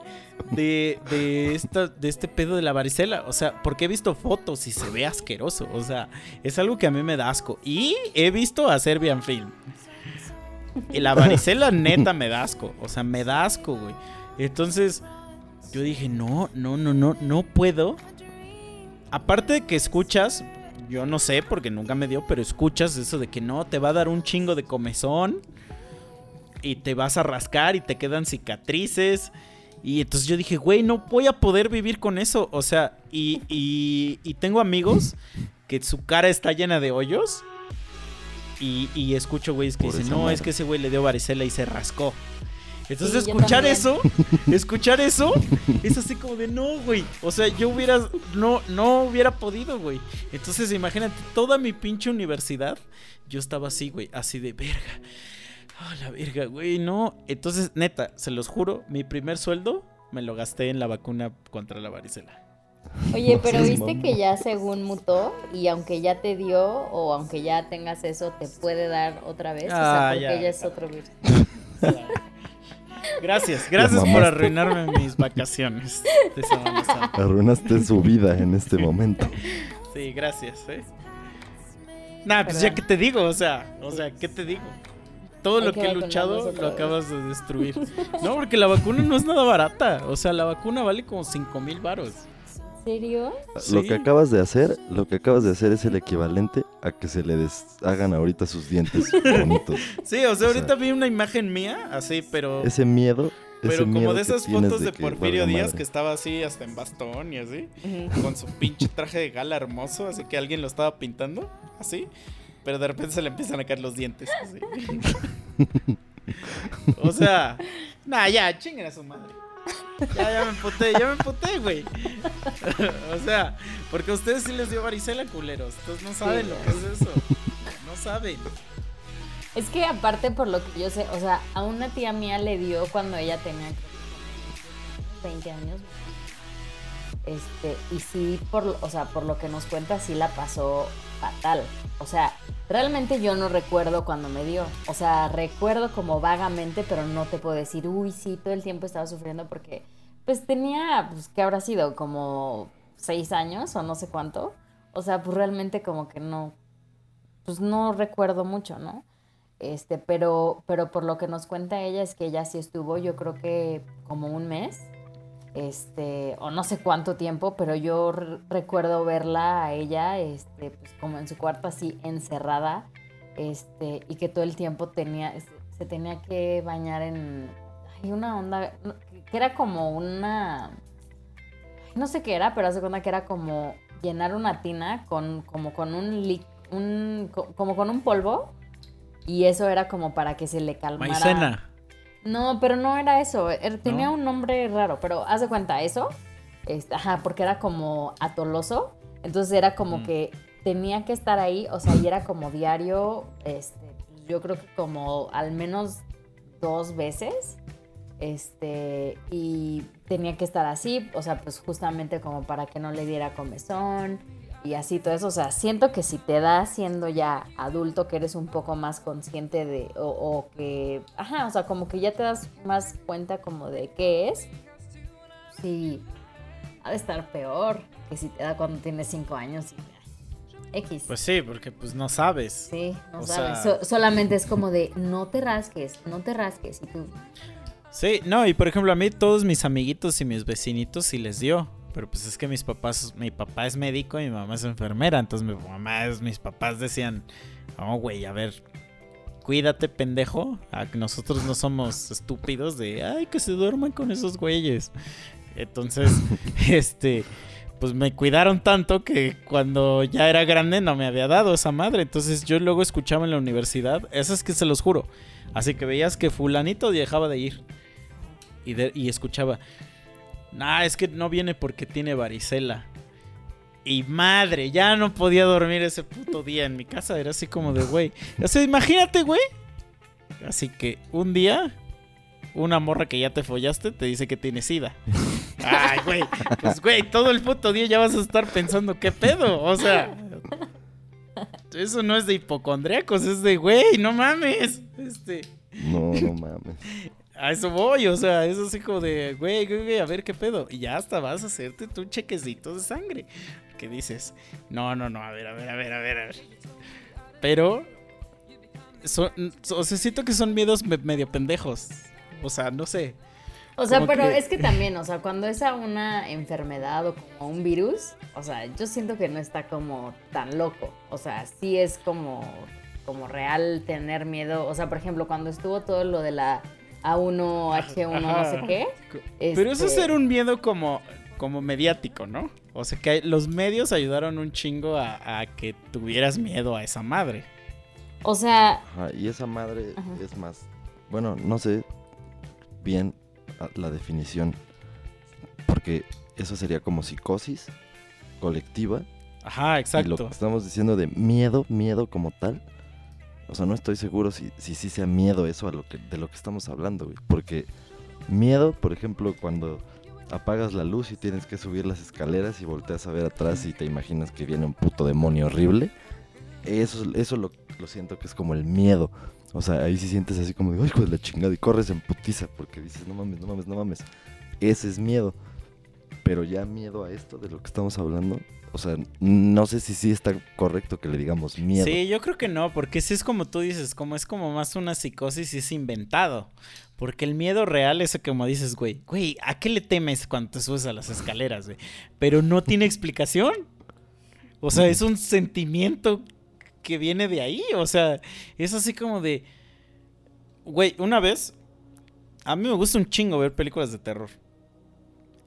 S1: de, de, esta, de este pedo de la varicela. O sea, porque he visto fotos y se ve asqueroso. O sea, es algo que a mí me da asco. Y he visto a Serbian Film. Y la varicela neta me da asco. O sea, me da asco, güey. Entonces, yo dije, no, no, no, no, no puedo. Aparte de que escuchas, yo no sé porque nunca me dio, pero escuchas eso de que no, te va a dar un chingo de comezón y te vas a rascar y te quedan cicatrices. Y entonces yo dije, güey, no voy a poder vivir con eso. O sea, y, y, y tengo amigos que su cara está llena de hoyos. Y, y escucho güeyes que dicen, no,
S2: madre.
S1: es que ese güey le dio varicela y se rascó. Entonces
S3: Sí,
S1: escuchar eso, escuchar eso, es así como de no, güey. O sea, yo hubiera, no, no hubiera podido, güey. Entonces imagínate, toda mi pinche universidad, yo estaba así, güey, así de verga. Ah, la verga, güey, no. Entonces, neta, se los juro, mi primer sueldo me lo gasté en la vacuna contra la varicela.
S3: Oye, pero viste que ya según mutó y aunque ya te dio o aunque ya tengas eso, te puede dar otra vez. o sea,
S1: Ah,
S3: porque
S1: ya.
S3: ya es otro virus.
S1: Gracias, gracias por arruinarme mis vacaciones de Semana Santa.
S2: Arruinaste su vida en este momento.
S1: Sí, gracias, eh. Nah, pues ya que te digo, o sea, o sea, ¿qué te digo? Todo
S3: Hay
S1: lo
S3: que
S1: que he luchado lo acabas de destruir. No, porque la vacuna no es nada barata. O sea, la vacuna vale como 5 mil varos.
S3: ¿En serio?
S2: Lo que acabas de hacer, lo que acabas de hacer es el equivalente a que se le deshagan ahorita sus dientes bonitos.
S1: Sí, o sea,
S2: O
S1: ahorita
S2: sea-
S1: vi una imagen mía, así, pero...
S2: Ese miedo, ese
S1: Pero como
S2: miedo
S1: de esas fotos de, Porfirio Díaz
S2: madre.
S1: que estaba así hasta en bastón y así, con su pinche traje de gala hermoso, así que alguien lo estaba pintando, así, pero de repente se le empiezan a caer los dientes. así. o sea, nah, ya, chinguen a su madre. Ya, ya me emputé, ya me emputé, güey. o sea, porque a ustedes sí les dio varicela, culeros. Entonces no saben lo que es eso. No saben.
S3: Es que aparte por lo que yo sé, o sea, a una tía mía le dio cuando ella tenía creo que 20 años. Este, y sí, por, lo- o sea, por lo que nos cuenta, sí la pasó fatal. O sea, realmente yo no recuerdo cuando me dio. O sea, recuerdo como vagamente, pero no te puedo decir, uy, sí, todo el tiempo estaba sufriendo porque, pues tenía, pues, ¿qué habrá sido? Como seis años o no sé cuánto. O sea, pues realmente como que no, pues no recuerdo mucho, ¿no? Este, pero, pero por lo que nos cuenta ella es que ella sí estuvo, yo creo que como un mes, este, o no sé cuánto tiempo, pero yo re- recuerdo verla a ella, este, pues como en su cuarto así encerrada, este, y que todo el tiempo tenía, se, tenía que bañar en, hay una onda, que era como una, no sé qué era, pero hace cuenta que era como llenar una tina con, como con un, un, co- como con un polvo, y eso era como para que se le calmara.
S1: Maicena.
S3: No, pero no era eso. er- Tenía
S1: ¿No?
S3: un nombre raro, pero haz de cuenta eso. ajá, porque era como atoloso. Entonces era como
S1: Mm.
S3: que tenía que estar ahí, o sea, y era como diario, este, yo creo que como al menos dos veces. Este, y tenía que estar así, o sea, pues justamente como para que no le diera comezón y así todo eso. O sea, siento que si te da siendo ya adulto, que eres un poco más consciente de, o, o que, ajá, o sea, como que ya te das más cuenta como de qué es, sí, ha de estar peor que si te da cuando tienes cinco años y X.
S1: Pues sí, porque pues no sabes.
S3: sí, no
S1: o
S3: sabes.
S1: sea-
S3: So- solamente es como de no te rasques, no te rasques. Y tú,
S1: Sí, no, y por ejemplo, a mí todos mis amiguitos y mis vecinitos sí les dio. Pero pues es que mis papás, mi papá es médico y mi mamá es enfermera. Entonces mi mamá, mis papás decían, oh, güey, a ver, cuídate, pendejo. Ah, que Nosotros no somos estúpidos de, ay, que se duerman con esos güeyes. Entonces, este, pues me cuidaron tanto que cuando ya era grande no me había dado esa madre. Entonces yo luego escuchaba en la universidad, eso es que se los juro. Así que veías que fulanito dejaba de ir. Y, de- y escuchaba, nah, es que no viene porque tiene varicela. Y madre, ya no podía dormir ese puto día en mi casa. Era así como de, güey. O sea, imagínate, güey. Así que un día, una morra que ya te follaste te dice que tiene sida. Ay, güey. Pues, güey, todo el puto día ya vas a estar pensando, ¿qué pedo? O sea, eso no es de hipocondriacos, es de, güey, no mames. Este.
S2: No, no mames.
S1: A eso voy, o sea, es así como de, güey, güey, güey, a ver qué pedo. Y ya hasta vas a hacerte tu chequecito de sangre. Que dices, no, no, no, a ver, a ver, a ver, a ver, a ver. Pero, son, o sea, siento que son miedos me- medio pendejos. O sea, no sé.
S3: O sea, pero
S1: que-
S3: es que también, o sea, cuando es a una enfermedad o como un virus, o sea, yo siento que no está como tan loco. O sea, sí es como, como real tener miedo. O sea, por ejemplo, cuando estuvo todo lo de la A1H1 no sé qué.
S1: Pero eso es
S3: este,
S1: ser un miedo como, como mediático, ¿no? O sea, que los medios ayudaron un chingo a, a que tuvieras miedo a esa madre.
S3: O sea,
S2: Ajá, y esa madre
S3: Ajá.
S2: es más. Bueno, no sé bien la definición. Porque eso sería como psicosis colectiva.
S1: Ajá,
S2: Y lo
S1: exacto.
S2: que estamos diciendo de miedo, miedo como tal. O sea, no estoy seguro si si sí sea miedo eso a lo que, de lo que estamos hablando, güey. Porque miedo, por ejemplo, cuando apagas la luz y tienes que subir las escaleras y volteas a ver atrás y te imaginas que viene un puto demonio horrible. Eso, eso lo, lo siento que es como el miedo. O sea, ahí sí sientes así como de, "Ay, de la chingada, y corres en putiza porque dices, no mames, no mames, no mames. Ese es miedo. Pero ya miedo a esto de lo que estamos hablando, o sea, no sé si sí está correcto que le digamos miedo.
S1: Sí, yo creo que no, porque si es como tú dices, como es como más una psicosis y es inventado. Porque el miedo real es como dices, güey, güey, ¿a qué le temes cuando te subes a las escaleras, güey? Pero no tiene explicación. O sea, es un sentimiento que viene de ahí. O sea, es así como de. Güey, una vez. A mí me gusta un chingo ver películas de terror.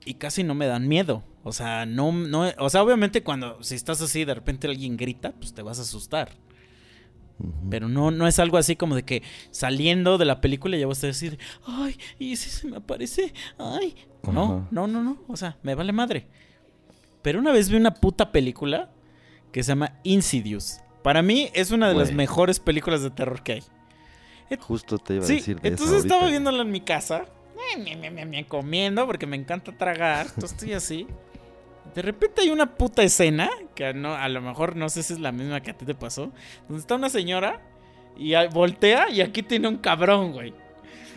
S1: Y casi no me dan miedo. O sea, no, no. O sea, obviamente cuando si estás así de repente alguien grita, pues te vas a asustar. Pero no, no es algo así como de que saliendo de la película ya vas a decir, ay, ¿y si se me aparece? Ay. No, no, no, no. O sea, me vale madre. Pero una vez vi una puta película que se llama Insidious. Para mí es una de las mejores películas de terror que hay.
S2: Justo te iba a
S1: Sí,
S2: decir de
S1: entonces
S2: eso
S1: estaba viéndola en mi casa, comiendo porque me encanta tragar, entonces estoy así. De repente hay una puta escena, que no, a lo mejor no sé si es la misma que a ti te pasó, donde está una señora y voltea y aquí tiene un cabrón, güey.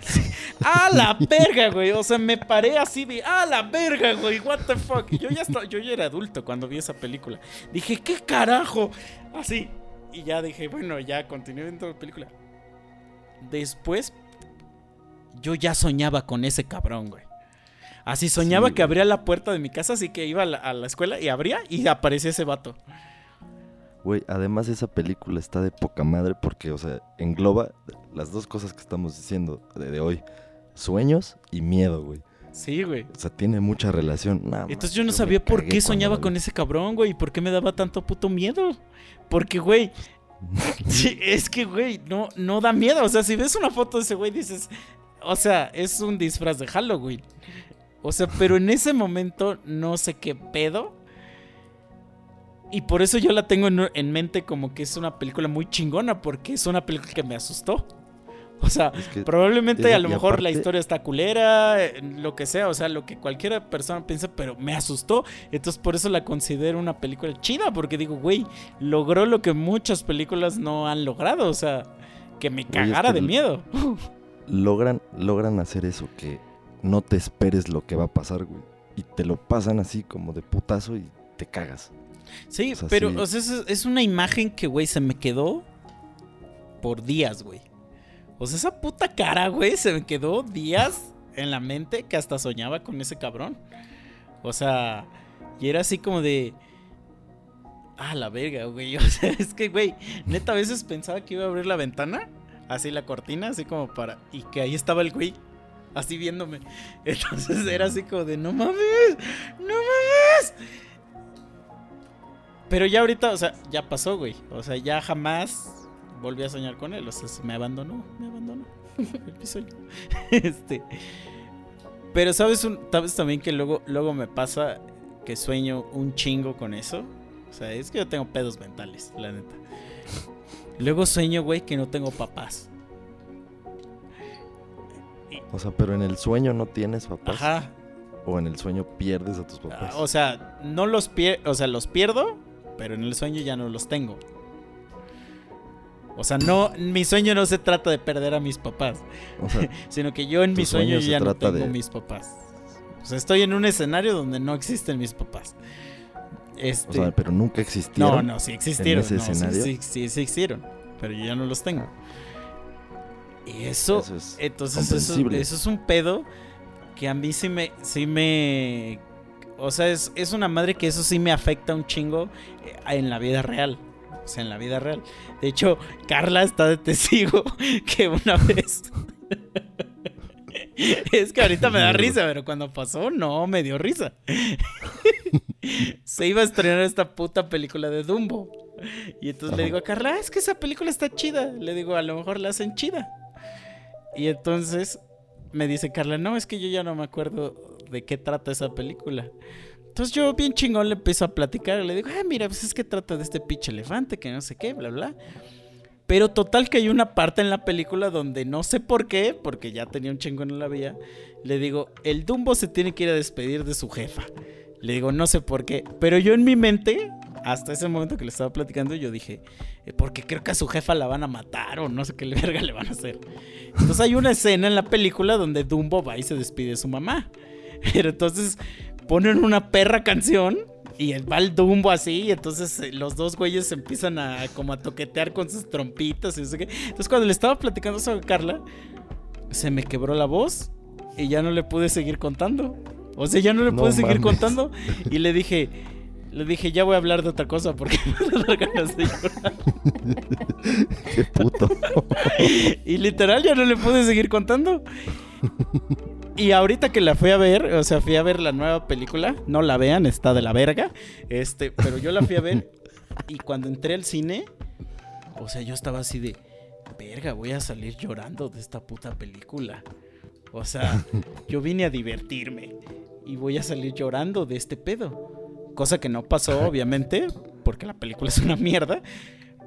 S1: ¡A la verga, güey! O sea, me paré así de ¡A la verga, güey! ¿What the fuck? Yo ya, estaba, yo ya era adulto cuando vi esa película. Dije, ¿qué carajo? Así. Y ya dije, bueno, ya continué viendo la película. Después, yo ya soñaba con ese cabrón, güey. Así soñaba
S2: Sí,
S1: que abría la puerta de mi casa, así que iba a la, a la escuela y abría y aparecía ese vato.
S2: Güey, además esa película está de poca madre porque, o sea, engloba las dos cosas que estamos diciendo de, de hoy. Sueños y miedo, güey.
S1: Sí, güey.
S2: O sea, tiene mucha relación. Nah,
S1: Entonces
S2: man,
S1: yo no sabía por qué soñaba con ese cabrón, güey, y por qué me daba tanto puto miedo. Porque, güey, sí, es que, güey, no, no da miedo. O sea, si ves una foto de ese güey, dices, o sea, es un disfraz de Halloween. O sea, pero en ese momento no sé qué pedo. Y por eso yo la tengo en, en mente como que es una película muy chingona, porque es una película que me asustó. O sea,
S2: Es que-
S1: Probablemente
S2: es-
S1: a lo mejor la historia está culera, lo que sea, o sea, lo que cualquier persona piensa, pero me asustó. Entonces por eso la considero una película chida, porque digo, güey, logró lo que muchas películas no han logrado, o sea, que me
S2: es
S1: cagara
S2: que
S1: de
S2: el-
S1: miedo.
S2: logran, logran hacer eso, que no te esperes lo que va a pasar, güey. Y te lo pasan así como de putazo y te cagas.
S1: Sí,
S2: o sea,
S1: pero
S2: sí.
S1: o sea, es, es una imagen que, güey, se me quedó por días, güey. O sea, esa puta cara, güey, se me quedó días en la mente que hasta soñaba con ese cabrón. O sea, y era así como de... Ah, la verga, güey. O sea, es que, güey, neta, a veces pensaba que iba a abrir la ventana, así la cortina, así como para... Y que ahí estaba el güey, así viéndome. Entonces era así como de, no mames, no mames. Pero ya ahorita, o sea, ya pasó, güey. O sea, ya jamás volví a soñar con él. O sea, se me abandonó, me abandonó. El sueño. Este. Pero sabes, un, sabes también que luego, luego me pasa que sueño un chingo con eso. O sea, es que yo tengo pedos mentales, la neta. Luego sueño, güey, que no tengo papás.
S2: O sea, pero en el sueño no tienes papás.
S1: Ajá.
S2: O en el sueño pierdes a tus
S1: Ah,
S2: papás.
S1: O sea, no los pierdo, o sea, los pierdo, pero en el sueño ya no los tengo. O sea, no, mi sueño no se trata de perder a mis papás,
S2: O sea,
S1: sino que yo en mi sueño ya no tengo
S2: de-
S1: mis papás. O sea, estoy en un escenario donde no existen mis papás. Este,
S2: o sea, pero nunca existieron.
S1: no, no, sí existieron.
S2: ese
S1: no, sí,
S2: escenario?
S1: Sí, sí, sí existieron, pero yo ya no los tengo. Y eso,
S2: Eso es
S1: entonces eso es un pedo que a mí sí me, sí me, o sea, es, es una madre que eso sí me afecta un chingo eh, en la vida real. O sea, en la vida real. De hecho, Carla está de testigo que una vez... es que ahorita me da risa, pero cuando pasó, no, me dio risa. Se iba a estrenar esta puta película de Dumbo Y entonces le digo a Carla, "Ah, es que esa película está chida. Le digo, a lo mejor la hacen chida. Y entonces me dice Carla, no, es que yo ya no me acuerdo de qué trata esa película. Entonces yo bien chingón le empiezo a platicar. Le digo, ah, mira, pues es que trata de este pinche elefante, que no sé qué, bla, bla. Pero total que hay una parte en la película donde no sé por qué, porque ya tenía un chingón en la vía, le digo, el Dumbo se tiene que ir a despedir de su jefa. Le digo, no sé por qué. Pero yo en mi mente, hasta ese momento que le estaba platicando, yo dije, eh, porque creo que a su jefa la van a matar o no sé qué verga le van a hacer. Entonces hay una escena en la película donde Dumbo va y se despide de su mamá. Pero entonces ponen una perra canción y va el Dumbo así, y entonces eh, los dos güeyes empiezan a como a toquetear con sus trompitas y no sé qué. Entonces cuando le estaba platicando a Carla, se me quebró la voz y ya no le pude seguir contando. O sea, ya no le
S2: No
S1: pude seguir contando y le dije, le dije, ya voy a hablar de otra cosa porque me da ganas de llorar.
S2: Qué puto.
S1: Y literal ya no le pude seguir contando. Y ahorita que la fui a ver, o sea, fui a ver la nueva película, no la vean, está de la verga. Este, pero yo la fui a ver y cuando entré al cine, o sea, yo estaba así de, verga, voy a salir llorando de esta puta película. O sea, yo vine a divertirme y voy a salir llorando de este pedo. Cosa que no pasó, obviamente, porque la película es una mierda.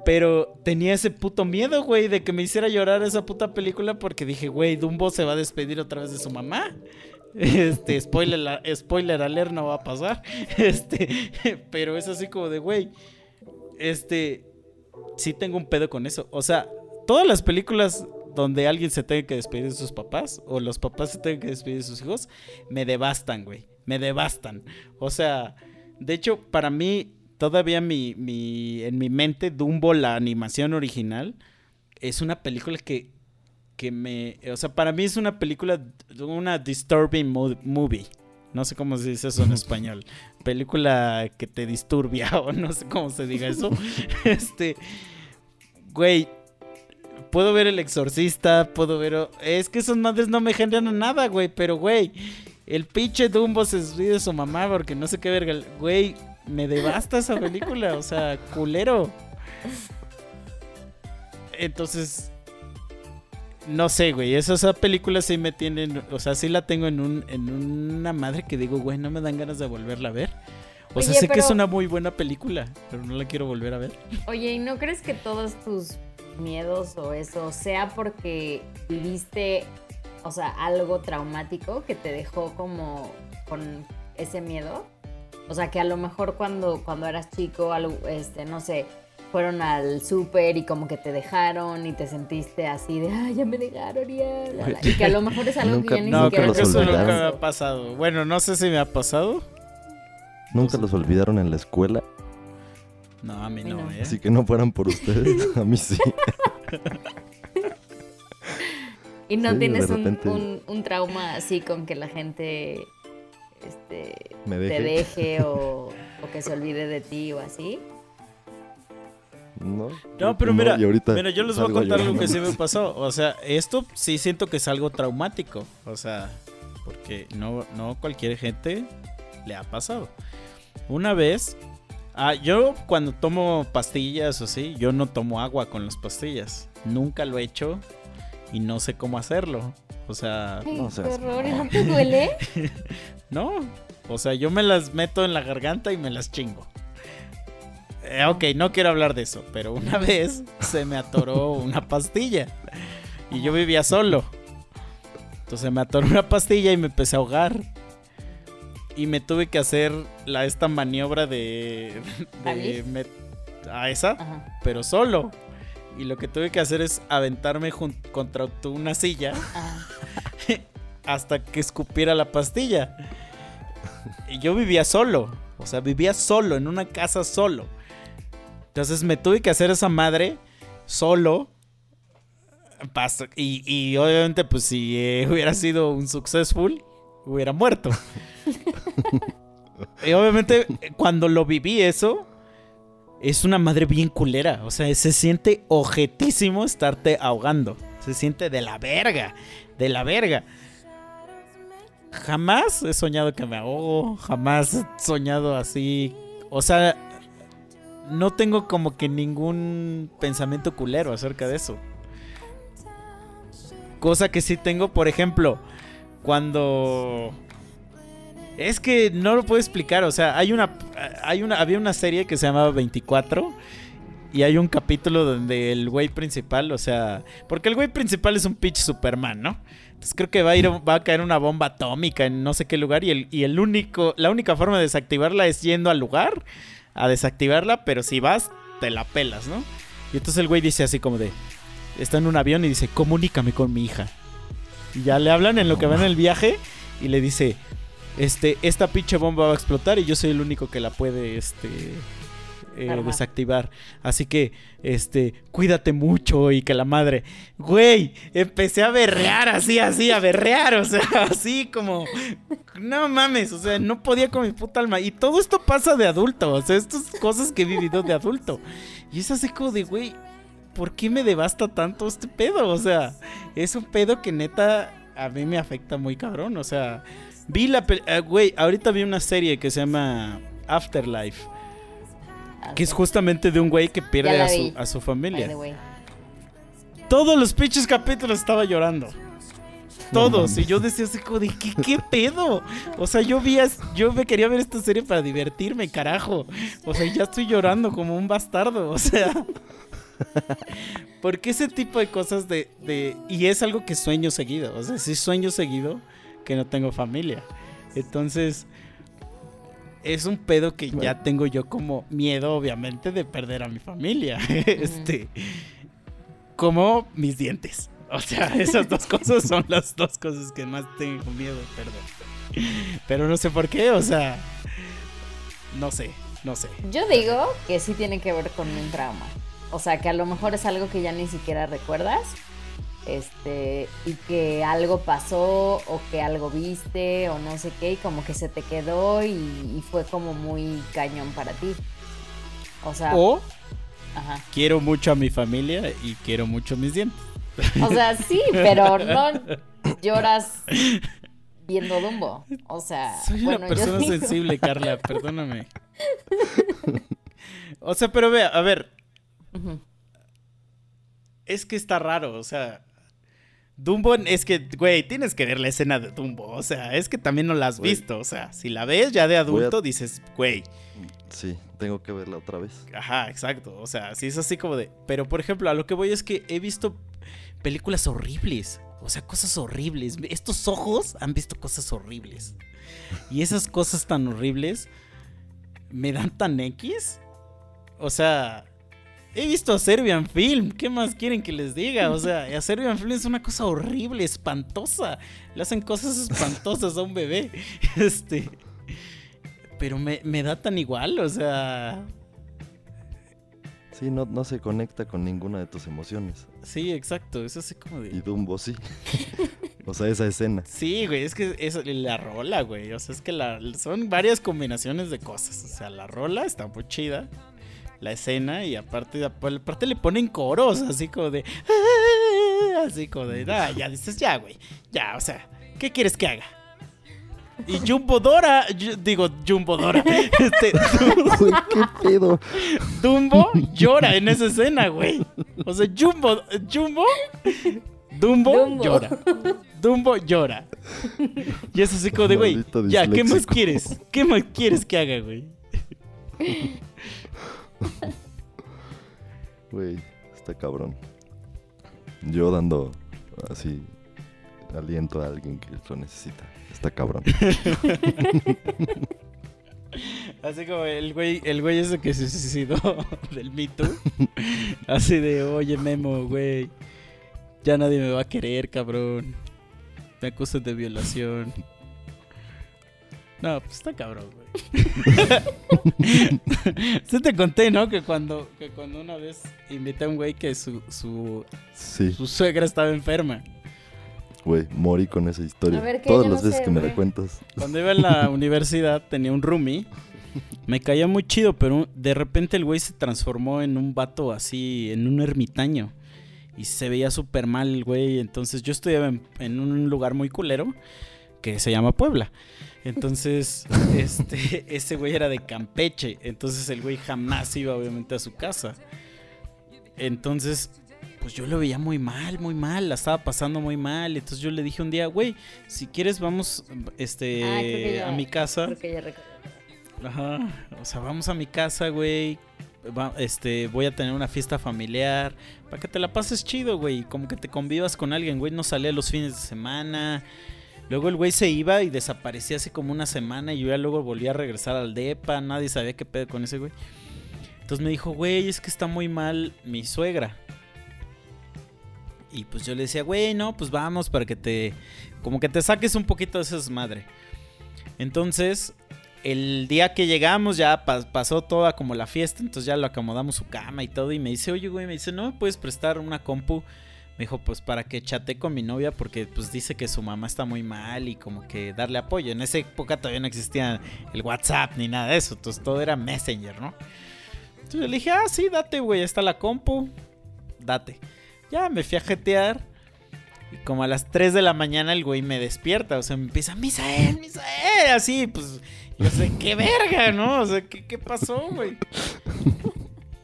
S1: Pero tenía ese puto miedo, güey, de que me hiciera llorar esa puta película porque dije, güey, Dumbo se va a despedir otra vez de su mamá. Este, spoiler, spoiler alert, no va a pasar. Este, pero es así como de, güey, este, sí tengo un pedo con eso. O sea, todas las películas donde alguien se tenga que despedir de sus papás o los papás se tengan que despedir de sus hijos, me devastan, güey. Me devastan. O sea, de hecho, para mí, todavía mi, mi, en mi mente, Dumbo, la animación original, es una película que, que me... O sea, para mí es una película, una disturbing mo- movie. No sé cómo se dice eso en español. Película que te disturbia o no sé cómo se diga eso. este... Güey, puedo ver El Exorcista, puedo ver... Es que esos madres no me generan nada, güey, pero güey... El pinche Dumbo se despide de su mamá porque no sé qué verga. Güey, me devasta esa película. O sea, culero. Entonces, no sé, güey. Esa, esa película sí me tiene. O sea, sí la tengo en, un, en una madre que digo, güey, no me dan ganas de volverla a ver. O sea,
S3: Oye,
S1: sé que es una muy buena película, pero no la quiero volver a ver.
S3: Oye, ¿y no crees que todos tus miedos o eso sea porque viviste, o sea, algo traumático que te dejó como con ese miedo? O sea, que a lo mejor cuando, cuando eras chico, algo, este, no sé, fueron al súper y como que te dejaron y te sentiste así de, ay, ya me dejaron y, ya", bla, bla". y que a lo mejor es algo
S2: Nunca-
S3: que ya ni
S1: No,
S3: siquiera
S1: creo que eso nunca me ha pasado. Bueno, no sé si me ha pasado.
S2: Nunca los olvidaron en la escuela,
S1: No, a mí no,
S3: no.
S1: ¿eh?
S2: así que no fueran por ustedes. A mí sí.
S3: Y no
S2: Sí,
S3: tienes un,
S2: repente-
S3: un- un trauma así con que la gente este,
S2: Me
S3: te
S2: deje.
S3: o, o que se olvide de ti o así.
S2: No,
S1: No, pero mira, mira, yo les voy a contar
S2: llorando.
S1: que sí me pasó. O sea, esto sí siento que es algo traumático. O sea, porque no, no cualquier gente le ha pasado. Una vez, ah, yo cuando tomo pastillas o así, yo no tomo agua con las pastillas. Nunca lo he hecho y no sé cómo hacerlo. O sea,
S3: Ay,
S2: No
S3: qué
S2: seas
S3: horror, ¿y
S2: mamón.
S3: no te duele?
S1: no. O sea, yo me las meto en la garganta y me las chingo. Eh, ok, no quiero hablar de eso, pero una vez se me atoró una pastilla y yo vivía solo. Entonces me atoró una pastilla y me empecé a ahogar. Y me tuve que hacer la, esta maniobra de... de a esa,
S3: Ajá,
S1: pero solo. Y lo que tuve que hacer es aventarme contra una silla hasta que escupiera la pastilla. Y yo vivía solo, o sea, vivía solo, en una casa solo. Entonces me tuve que hacer esa madre solo. Y obviamente, pues si eh, hubiera sido un successful, hubiera muerto. y obviamente, cuando lo viví eso, es una madre bien culera. O sea, se siente ojetísimo estarte ahogando. Se siente de la verga, de la verga. Jamás he soñado que me ahogo, jamás he soñado así. O sea, no tengo como que ningún pensamiento culero acerca de eso. Cosa que sí tengo, por ejemplo, cuando es que no lo puedo explicar, o sea, hay una hay una había una serie que se llamaba 24 y hay un capítulo donde el güey principal, o sea, porque el güey principal es un pitch Superman, ¿no? Entonces creo que va a ir va a caer una bomba atómica en no sé qué lugar y el y el único la única forma de desactivarla es yendo al lugar a desactivarla, pero si vas te la pelas, ¿no? Y entonces el güey dice así como de está en un avión y dice, "Comunícame con mi hija." Y ya le hablan en lo que va en el viaje y le dice, este, esta pinche bomba va a explotar y yo soy el único que la puede, este, eh, desactivar. Así que, este, cuídate mucho y que la madre, güey, empecé a berrear así, así, a berrear, o sea, así como, no mames, o sea, no podía con mi puta alma. Y todo esto pasa de adulto, o sea, estas cosas que he vivido de adulto. Y es así como de, güey, ¿por qué me devasta tanto este pedo? O sea, es un pedo que neta a mí me afecta muy cabrón. O sea, vi la... eh, Güey, ahorita vi una serie que se llama Afterlife, que es justamente de un güey que pierde a su, a su familia. Todos los pinches capítulos estaba llorando. Todos. Y yo decía así como de, ¿qué, qué pedo? O sea, yo vi, yo me quería ver esta serie para divertirme, carajo. O sea, ya estoy llorando como un bastardo. O sea. Porque ese tipo de cosas de, de... Y es algo que sueño seguido. O sea, sí sueño seguido que no tengo familia. Entonces... Es un pedo que ya tengo yo como miedo, obviamente, de perder a mi familia. este... Como mis dientes. O sea, esas dos cosas son las dos cosas que más tengo miedo de perder. Pero no sé por qué, o sea... No sé, no sé.
S3: Yo digo que sí tiene que ver con un trauma. O sea, que a lo mejor es algo que ya ni siquiera recuerdas. Este, y que algo pasó o que algo viste o no sé qué, y como que se te quedó y, y fue como muy cañón para ti. O sea,
S1: O
S3: ajá.
S1: quiero mucho a mi familia y quiero mucho mis dientes.
S3: O sea, sí, pero no lloras viendo Dumbo. O sea,
S1: Soy
S3: bueno,
S1: una
S3: yo
S1: persona
S3: digo-
S1: sensible, Carla, perdóname. O sea, pero vea, a ver, Es que está raro, o sea, Dumbo es que, güey, tienes que ver la escena de Dumbo, o sea, es que también no la has
S2: Güey.
S1: visto, o sea, si la ves ya de
S2: a-
S1: adulto dices, güey,
S2: Sí, tengo que verla otra vez.
S1: Ajá, exacto. O sea, sí es así como de. Pero por ejemplo, a lo que voy es que he visto películas horribles. O sea, cosas horribles. Estos ojos han visto cosas horribles. Y esas cosas tan horribles me dan tan X. O sea, he visto a Serbian Film. ¿Qué más quieren que les diga? O sea, a Serbian Film es una cosa horrible, espantosa. Le hacen cosas espantosas a un bebé. Este. Pero me, me da tan igual, o sea.
S2: Sí, no, no se conecta con ninguna de tus emociones.
S1: Sí, exacto. Es así como
S2: Y
S1: de.
S2: Dumbo sí. o sea, esa escena.
S1: Sí, güey, es que es la rola, güey. O sea, es que la, son varias combinaciones de cosas. O sea, la rola está muy chida. La escena y aparte, aparte le ponen coros, así como de. Así como de. "Ah, ya dices, ya, güey. Ya, o sea, ¿qué quieres que haga? Y Jumbo Dora, yo- digo Jumbo Dora, este,
S2: qué pedo.
S1: Dumbo llora en esa escena, güey. O sea, Jumbo, Jumbo, Dumbo,
S3: Dumbo.
S1: llora. Dumbo llora. Y es así como de, güey, ya, ¿qué más quieres? ¿Qué más quieres que haga, güey?
S2: Güey, está cabrón. Yo dando así aliento a alguien que lo necesita. Está cabrón.
S1: Así como el güey, el güey ese que se suicidó del Me Too. Así de, oye, Memo, güey. Ya nadie me va a querer, cabrón. Me acusan de violación. No, pues está cabrón, güey. sí te conté, ¿no? Que cuando, que cuando una vez invité a un güey que su, su,
S2: Sí,
S1: su suegra estaba enferma.
S2: güey, morí con esa historia.
S3: A ver, ¿qué?
S2: Todas
S3: Yo
S2: las
S3: no
S2: veces
S3: sé,
S2: que me
S3: güey.
S2: la cuentas.
S1: Cuando iba en la universidad tenía un roomie. Me caía muy chido, pero de repente el güey se transformó en un vato así, en un ermitaño. Y se veía súper mal el güey. Entonces yo estudiaba en, en un lugar muy culero. Que se llama Puebla. Entonces, este, ese güey era de Campeche. Entonces el güey jamás iba obviamente a su casa. Entonces, pues yo lo veía muy mal, muy mal, la estaba pasando muy mal. Entonces yo le dije un día, güey, si quieres vamos este,
S3: Ah, ya-
S1: a mi casa. Ajá. O sea, vamos a mi casa, güey. Va- este, voy a tener una fiesta familiar. Para que te la pases chido, güey. Como que te convivas con alguien, güey. No salía los fines de semana. Luego el güey se iba y desaparecía hace como una semana. Y yo ya luego volví a regresar al DEPA. Nadie sabía qué pedo con ese güey. Entonces me dijo, güey, es que está muy mal mi suegra. Y pues yo le decía, güey, no, pues vamos para que te. Como que te saques un poquito de esa madre. Entonces, el día que llegamos ya pa- pasó toda como la fiesta, entonces ya lo acomodamos su cama y todo y me dice, oye güey, me dice, ¿no me puedes prestar una compu? Me dijo, pues para que chate con mi novia porque pues dice que su mamá está muy mal y como que darle apoyo. En esa época todavía no existía el WhatsApp ni nada de eso, entonces todo era Messenger, ¿no? Entonces yo le dije, ah, sí, date, güey, está la compu, date. Ya me fui a jetear. Y como a las 3 de la mañana el güey me despierta, o sea, me empieza, Misael, Misael, así, pues, yo sé, qué verga, ¿no? O sea, ¿qué, qué pasó, güey?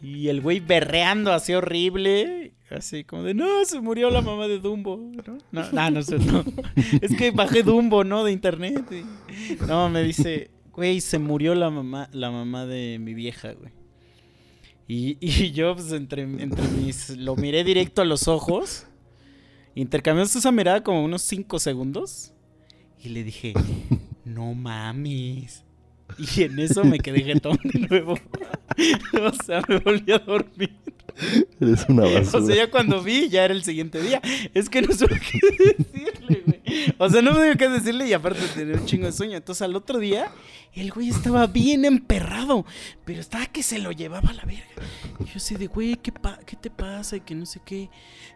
S1: Y el güey berreando así horrible, así como de, no, se murió la mamá de Dumbo, ¿no? No, no, no sé, no. Es que bajé Dumbo, ¿no? De internet. y- No, me dice, güey, se murió la mamá, la mamá de mi vieja, güey. Y, y yo, pues, entre, entre mis, lo miré directo a los ojos. Intercambiamos esa mirada como unos 5 segundos. Y le dije, no mames. Y en eso me quedé jetón de nuevo. o sea, me volví a dormir.
S2: Eres una
S1: O
S2: basura.
S1: sea, ya cuando vi, ya era el siguiente día. Es que no supe qué decirle, güey. O sea, no me qué decirle y aparte tenía un chingo de sueño. Entonces al otro día, el güey estaba bien emperrado. Pero estaba que se lo llevaba a la verga. Y yo así de, güey, ¿qué, pa- ¿qué te pasa? Y que no sé qué.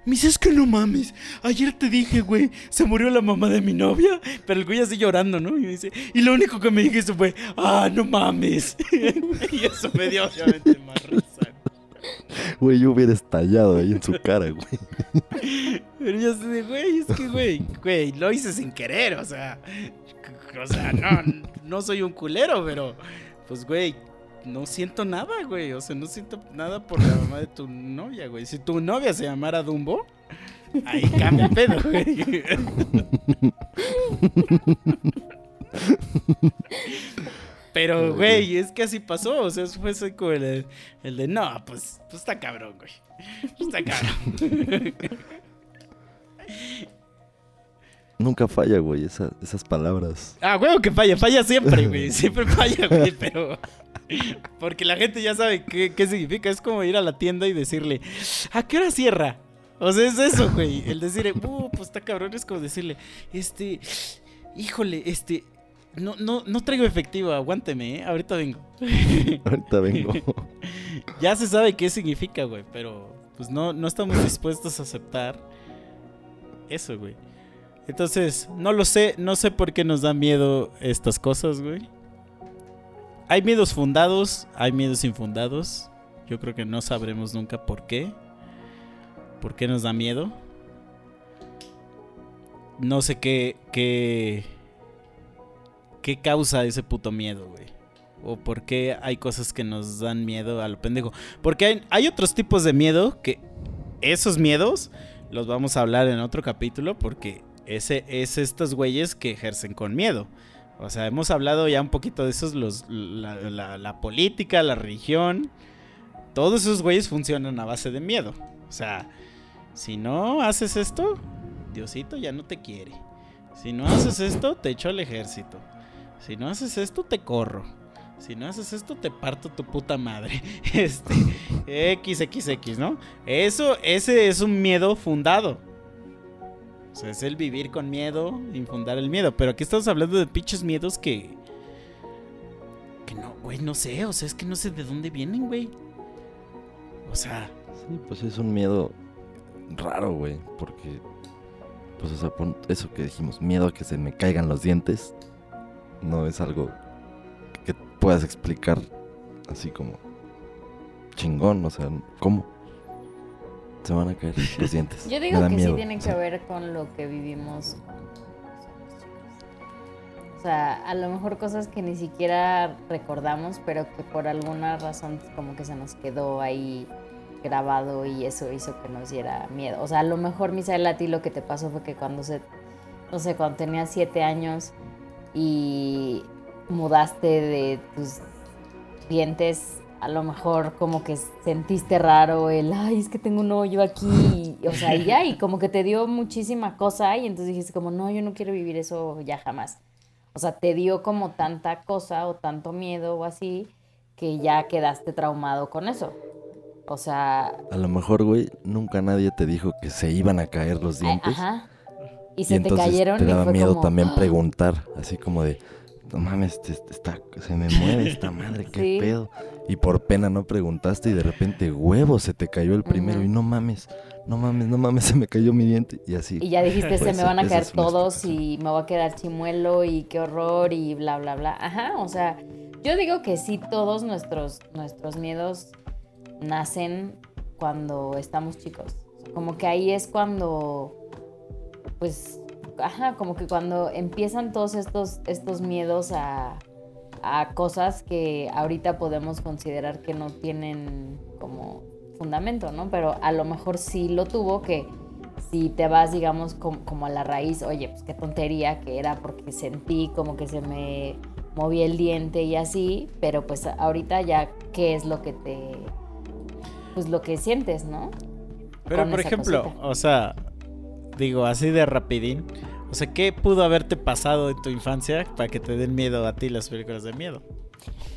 S1: Me dice, es que no mames. Ayer te dije, güey, se murió la mamá de mi novia. Pero el güey así llorando, ¿no? Y me dice, y lo único que me dijiste fue, ah, no mames. y eso me dio obviamente más risa.
S2: Güey, yo hubiera estallado ahí en su cara, güey.
S1: Pero yo de, güey, es que, güey, güey, lo hice sin querer, o sea, o sea, no, no soy un culero, pero, pues, güey, no siento nada, güey, o sea, no siento nada por la mamá de tu novia, güey. Si tu novia se llamara Dumbo, ahí cambia pedo, güey. Pero, güey, es que así pasó, o sea, fue así como el, el de, no, pues, pues está cabrón, güey. Está cabrón.
S2: Nunca falla, güey, esa- esas palabras.
S1: Ah, huevo que falla, falla siempre, güey. Siempre falla, güey, pero. Porque la gente ya sabe qué, qué significa. Es como ir a la tienda y decirle, ¿a qué hora cierra? O sea, es eso, güey. El decir, uh, pues está cabrón, es como decirle, este. Híjole, este. No, no, no traigo efectivo, aguánteme, ¿eh? Ahorita vengo.
S2: Ahorita vengo.
S1: Ya se sabe qué significa, güey, pero pues no, no estamos dispuestos a aceptar eso, güey. Entonces, no lo sé, no sé por qué nos da miedo estas cosas, güey. Hay miedos fundados, hay miedos infundados. Yo creo que no sabremos nunca por qué. ¿Por qué nos da miedo? No sé qué, qué, qué causa ese puto miedo, güey. O por qué hay cosas que nos dan miedo a lo pendejo. Porque hay, otros tipos de miedo que esos miedos los vamos a hablar en otro capítulo porque ese es estos güeyes que ejercen con miedo. O sea, hemos hablado ya un poquito de esos, los, la, política, la religión. Todos esos güeyes funcionan a base de miedo. O sea, si no haces esto, Diosito ya no te quiere. Si no haces esto, te echo al ejército. Si no haces esto, te corro. Si no haces esto, te parto tu puta madre. Este, XXX, ¿no? Eso, ese es un miedo fundado. O sea, es el vivir con miedo, infundar el miedo. Pero aquí estamos hablando de pinches miedos que. Que no, güey, no sé. O sea, es que no sé de dónde vienen, güey. O sea,
S2: Sí, pues es un miedo raro, güey. Porque, pues, o sea, eso que dijimos, miedo a que se me caigan los dientes, no es algo que puedas explicar así como chingón, o sea, ¿cómo? Se van a caer los dientes.
S3: Yo digo que
S2: miedo,
S3: sí tiene que
S2: sí.
S3: ver con lo que vivimos. sea, a lo mejor cosas que ni siquiera recordamos, pero que por alguna razón como que se nos quedó ahí grabado y eso hizo que nos diera miedo. O sea, a lo mejor, Misael, a ti lo que te pasó fue que cuando se, no sé, cuando tenías siete años y mudaste de tus dientes, a lo mejor como que sentiste raro el, ay, es que tengo un hoyo aquí, o sea, y ya, y como que te dio muchísima cosa y entonces dijiste como, no, yo no quiero vivir eso ya jamás. O sea, te dio como tanta cosa o tanto miedo o así que ya quedaste traumado con eso. O sea...
S2: A lo mejor, güey, nunca nadie te dijo que se iban a caer los dientes.
S3: Ajá. Y se te cayeron.
S2: Te daba
S3: y fue
S2: miedo
S3: como,
S2: también
S3: ¡ah!
S2: preguntar, así como de, no mames, te- te está, se me mueve esta madre, qué
S3: Sí.
S2: pedo. Y por pena no preguntaste y de repente, huevo, se te cayó el primero y no mames, no mames, no mames, se me cayó mi diente. Y así.
S3: Y ya dijiste, se
S2: Pues,
S3: me van a caer todos y me voy a quedar chimuelo y qué horror y bla, bla, bla. Ajá, o sea, yo digo que sí, todos nuestros, nuestros miedos nacen cuando estamos chicos. Como que ahí es cuando, pues, ajá, como que cuando empiezan todos estos, estos miedos a, a cosas que ahorita podemos considerar que no tienen como fundamento, ¿no? Pero a lo mejor sí lo tuvo que si te vas, digamos, com- como a la raíz, oye, pues qué tontería que era porque sentí como que se me movía el diente y así, pero pues ahorita ya, ¿qué es lo que te, pues lo que sientes, ¿no?
S1: Pero
S3: con
S1: por ejemplo,
S3: cosita.
S1: o sea, digo así de rapidín. O sea, ¿qué pudo haberte pasado en tu infancia para que te den miedo a ti las películas de miedo?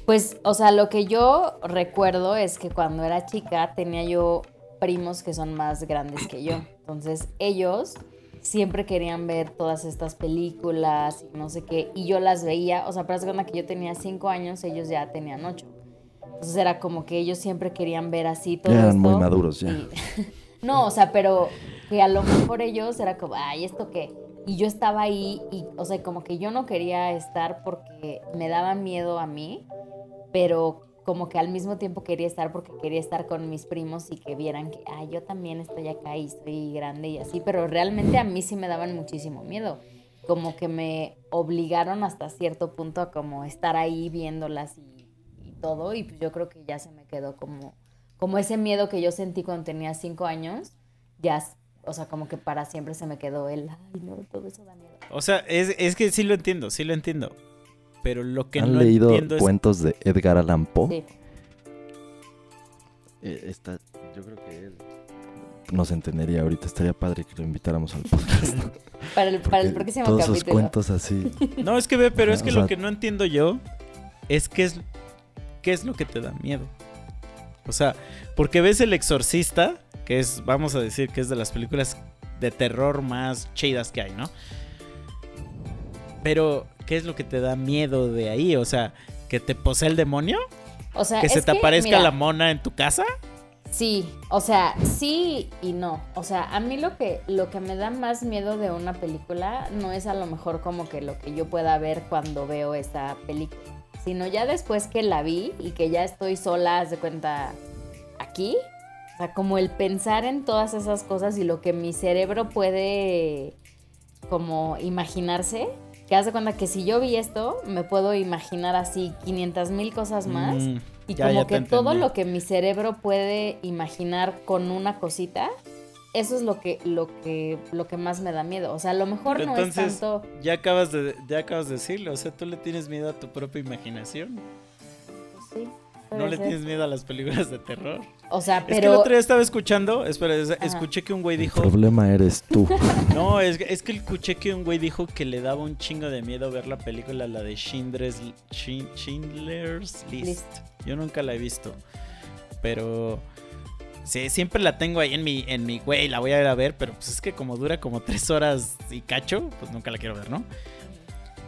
S3: Pues, o sea, lo que yo recuerdo es que cuando era chica tenía yo primos que son más grandes que yo. Entonces, ellos siempre querían ver todas estas películas y no sé qué. Y yo las veía, o sea, pero es cuenta que yo tenía cinco años, ellos ya tenían ocho. Entonces era como que ellos siempre querían ver así todo
S2: Ya eran
S3: esto.
S2: muy maduros, ya.
S3: y- no, o sea, pero que a lo mejor ellos era como, ay, ¿esto qué? Y yo estaba ahí y, o sea, como que yo no quería estar porque me daba miedo a mí, pero como que al mismo tiempo quería estar porque quería estar con mis primos y que vieran que, ay, yo también estoy acá y estoy grande y así, pero realmente a mí sí me daban muchísimo miedo. Como que me obligaron hasta cierto punto a como estar ahí viéndolas y, y todo, y pues yo creo que ya se me quedó como, como ese miedo que yo sentí cuando tenía cinco años, ya, o sea, como que para siempre se me quedó el, ay, no, todo eso da miedo.
S1: O sea, es, es que sí lo entiendo, sí lo entiendo. Pero lo que
S2: ¿Han
S1: no
S2: leído
S1: entiendo es...
S2: cuentos de Edgar Allan Poe?
S3: Sí.
S2: Eh, yo creo que él nos entendería ahorita. Estaría padre que lo invitáramos al podcast.
S3: Para el, para el próximo
S2: Todos sus
S3: capítulo.
S2: cuentos así.
S1: No, es que ve, pero es que
S2: o
S1: lo
S2: sea-
S1: que no entiendo yo es qué es qué es lo que te da miedo. O sea, porque ves El Exorcista, que es, vamos a decir, que es de las películas de terror más chidas que hay, ¿no? Pero, ¿qué es lo que te da miedo de ahí? O sea, ¿que te posee el demonio?
S3: O sea,
S1: ¿Que se te aparezca
S3: mira,
S1: la mona en tu casa?
S3: Sí, o sea, sí y no. O sea, a mí lo que, lo que me da más miedo de una película no es a lo mejor como que lo que yo pueda ver cuando veo esta película, sino ya después que la vi y que ya estoy sola, haz de cuenta, aquí. O sea, como el pensar en todas esas cosas y lo que mi cerebro puede como imaginarse. Que haz de cuenta que si yo vi esto, me puedo imaginar así 500 mil cosas más.
S1: Mm,
S3: Y
S1: ya,
S3: como
S1: ya
S3: que todo lo que mi cerebro puede imaginar con una cosita, eso es lo que, lo que, lo que más me da miedo. O sea, a lo mejor
S1: Pero
S3: no
S1: entonces,
S3: es tanto.
S1: Ya acabas de, ya acabas de decirlo, o sea, tú le tienes miedo a tu propia imaginación.
S3: Sí,
S1: No le
S3: ser.
S1: tienes miedo a las películas de terror.
S3: O sea,
S1: Es que el
S3: pero.
S1: otro día estaba escuchando, espera, es- escuché que un güey
S2: El
S1: dijo,
S2: problema eres tú.
S1: no, es, que- es que escuché que un güey dijo que le daba un chingo de miedo ver la película, la de Schindler's, Schindler's List.
S3: List.
S1: Yo nunca la he visto, pero sí, siempre la tengo ahí en mi, en mi, güey, la voy a ir a ver, pero pues es que como dura como tres horas y cacho, pues nunca la quiero ver, ¿no?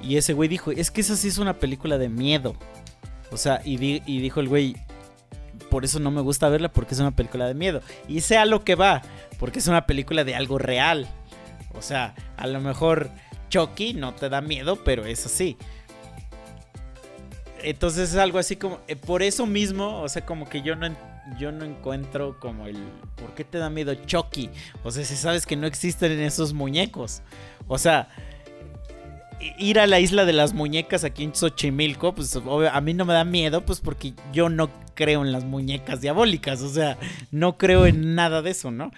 S1: Y ese güey dijo, es que esa sí es una película de miedo. O sea, y, y dijo el güey, por eso no me gusta verla porque es una película de miedo. Y sé a lo que va, porque es una película de algo real. O sea, a lo mejor Chucky no te da miedo, pero es así. Entonces es algo así como, eh, por eso mismo, o sea, como que yo no, en- yo no encuentro como el, ¿por qué te da miedo Chucky? O sea, si sabes que no existen esos muñecos. O sea, ir a la isla de las muñecas aquí en Xochimilco, pues a mí no me da miedo, pues porque yo no creo en las muñecas diabólicas, o sea, no creo en nada de eso, ¿no?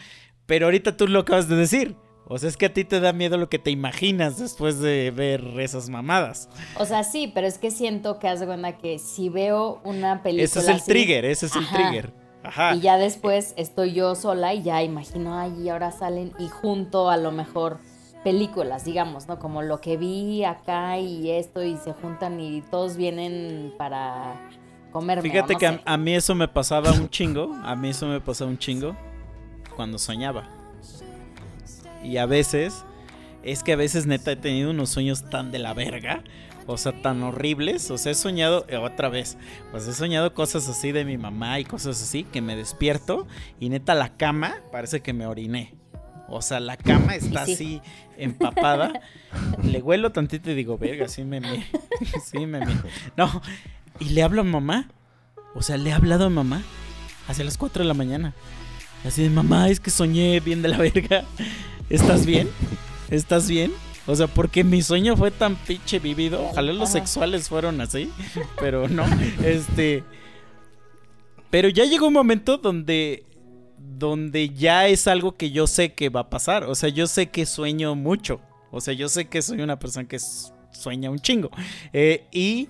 S1: Pero ahorita tú lo acabas de decir. O sea, es que a ti te da miedo lo que te imaginas después de ver esas mamadas.
S3: O sea, sí, pero es que siento que hace que si veo una película.
S1: Ese es el
S3: así,
S1: trigger, ese es el trigger. Ajá.
S3: Y ya después estoy yo sola y ya imagino, ay, y ahora salen y junto a lo mejor películas, digamos, ¿no? Como lo que vi acá y esto y se juntan y todos vienen para comerme.
S1: Fíjate
S3: no
S1: que
S3: sé.
S1: a mí eso me pasaba un chingo. A mí eso me pasaba un chingo cuando soñaba. Y a veces, es que a veces neta he tenido unos sueños tan de la verga. O sea, tan horribles. O sea, he soñado, eh, otra vez, pues he soñado cosas así de mi mamá y cosas así que me despierto. Y neta, la cama parece que me oriné. O sea, la cama está
S3: sí.
S1: así empapada. Le huelo tantito y digo, verga, sí me me. Sí me me. No, y le hablo a mamá. O sea, le he hablado a mamá hacia las 4 de la mañana. Así de, mamá, es que soñé bien de la verga. ¿Estás bien? ¿Estás bien? O sea, porque mi sueño fue tan pinche vivido. Ojalá los sexuales fueron así. Pero no. Este. Pero ya llegó un momento donde. Donde ya es algo que yo sé que va a pasar. O sea, yo sé que sueño mucho. O sea, yo sé que soy una persona que sueña un chingo. Eh, y